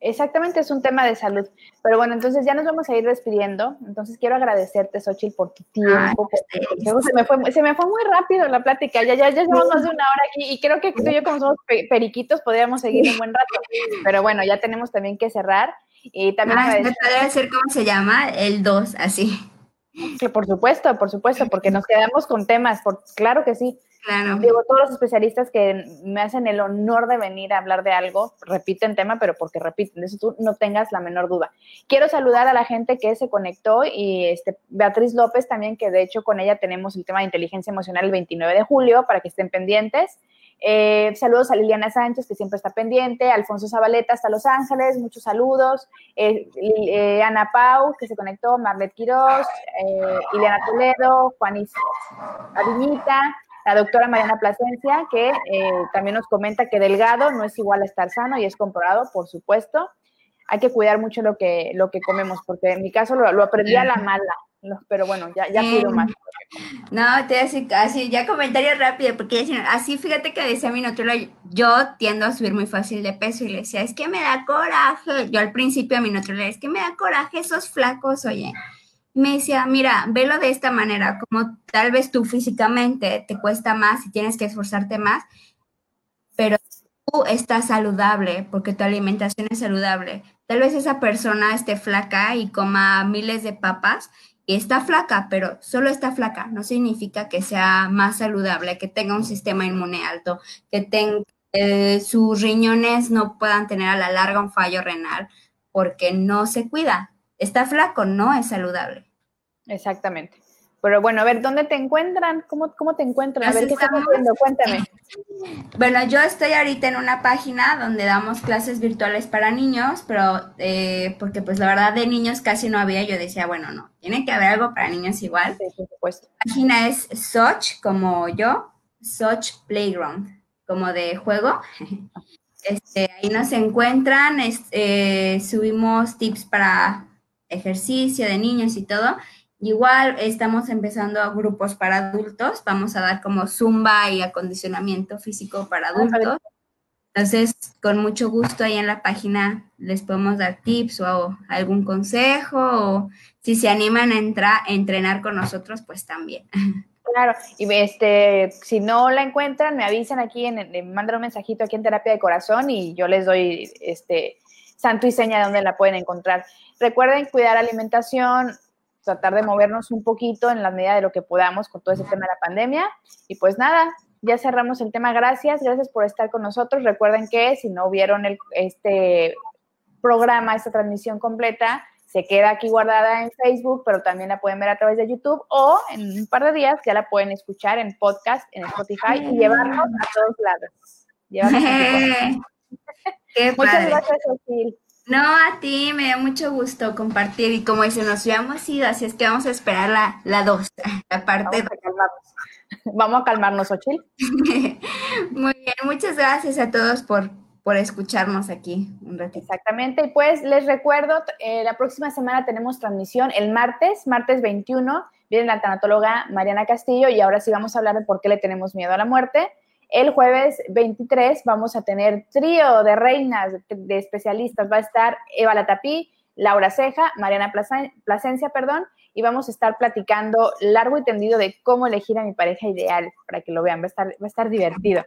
Exactamente, es un tema de salud. Pero bueno, entonces ya nos vamos a ir despidiendo. Entonces quiero agradecerte, Xochitl, por tu tiempo. se, me fue, se me fue muy rápido la plática. Ya, ya, ya llevamos más de una hora aquí y creo que tú y yo, como somos periquitos, podríamos seguir un buen rato. Pero bueno, ya tenemos también que cerrar. Y también ah, puede decir cómo se llama? El 2, así. Que por supuesto, por supuesto, porque nos quedamos con temas, por, claro que sí. Claro. Digo, todos los especialistas que me hacen el honor de venir a hablar de algo, repiten tema, pero porque repiten, de eso tú no tengas la menor duda. Quiero saludar a la gente que se conectó y este, Beatriz López también, que de hecho con ella tenemos el tema de inteligencia emocional el 29 de julio, para que estén pendientes. Eh, saludos a Liliana Sánchez, que siempre está pendiente, Alfonso Zabaleta hasta Los Ángeles, muchos saludos, eh, eh, Ana Pau, que se conectó, Marlet Quiroz, Ileana Toledo, Juanis Aviñita, la doctora Mariana Plasencia, que también nos comenta que delgado no es igual a estar sano y es comprobado, por supuesto. Hay que cuidar mucho lo que, lo que comemos, porque en mi caso lo, lo aprendí a la mala, pero bueno, ya, ya pido más. No, te voy a decir así, ya comentario rápido, porque así fíjate que decía mi nutrólogo, yo tiendo a subir muy fácil de peso y le decía, es que me da coraje, yo al principio a mi nutrólogo, es que me da coraje esos flacos, oye. Y me decía, mira, velo de esta manera, como tal vez tú físicamente te cuesta más y tienes que esforzarte más, pero tú estás saludable porque tu alimentación es saludable. Tal vez esa persona esté flaca y coma miles de papas está flaca, pero solo está flaca, no significa que sea más saludable, que tenga un sistema inmune alto, que tenga, sus riñones no puedan tener a la larga un fallo renal, porque no se cuida. Está flaco, no es saludable. Exactamente. Pero bueno, a ver, ¿dónde te encuentran? ¿Cómo, cómo te encuentran? A ver, ¿qué estás haciendo? Cuéntame. Bueno, yo estoy ahorita en una página donde damos clases virtuales para niños, pero eh, porque pues la verdad de niños casi no había, yo decía, bueno, no, tiene que haber algo para niños igual. Sí, por supuesto. La página es Soch, como yo, Soch Playground, como de juego. Este, ahí nos encuentran, eh, subimos tips para ejercicio de niños y todo. Igual estamos empezando a grupos para adultos, vamos a dar como zumba y acondicionamiento físico para ah, adultos. Entonces, con mucho gusto ahí en la página les podemos dar tips o algún consejo o si se animan a entrar a entrenar con nosotros, pues también. Claro, y este, si no la encuentran, me avisan aquí, en, me mandan un mensajito aquí en Terapia de Corazón y yo les doy este santo y seña de dónde la pueden encontrar. Recuerden cuidar alimentación, tratar de movernos un poquito en la medida de lo que podamos con todo ese tema de la pandemia. Y pues nada, ya cerramos el tema. Gracias, gracias por estar con nosotros. Recuerden que si no vieron el, este programa, esta transmisión completa, se queda aquí guardada en Facebook, pero también la pueden ver a través de YouTube o en un par de días ya la pueden escuchar en podcast, en Spotify y llevarnos a todos lados. Muchas gracias, Osil. No, a ti me da mucho gusto compartir y como dice, nos habíamos ido, así es que vamos a esperar la, la dos, la parte. Vamos a calmarnos, vamos a calmarnos Ochil. Muy bien, muchas gracias a todos por, por escucharnos aquí un ratito. Exactamente, y pues les recuerdo, eh, la próxima semana tenemos transmisión el martes, martes 21, viene la tanatóloga Mariana Castillo y ahora sí vamos a hablar de por qué le tenemos miedo a la muerte. El jueves 23 vamos a tener trío de reinas, de especialistas. Va a estar Eva Latapí, Laura Ceja, Mariana Plasencia, perdón, y vamos a estar platicando largo y tendido de cómo elegir a mi pareja ideal, para que lo vean, va a estar, va a estar divertido.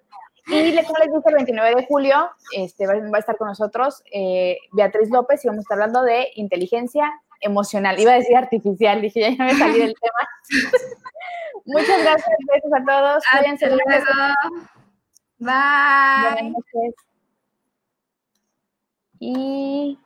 Y como les dije, el 29 de julio este, va, a estar con nosotros eh, Beatriz López y vamos a estar hablando de inteligencia emocional. Iba a decir artificial, dije, ya, ya me salí del tema. Muchas gracias, besos a todos. Cuídense luego. Bye. Buenas noches. Y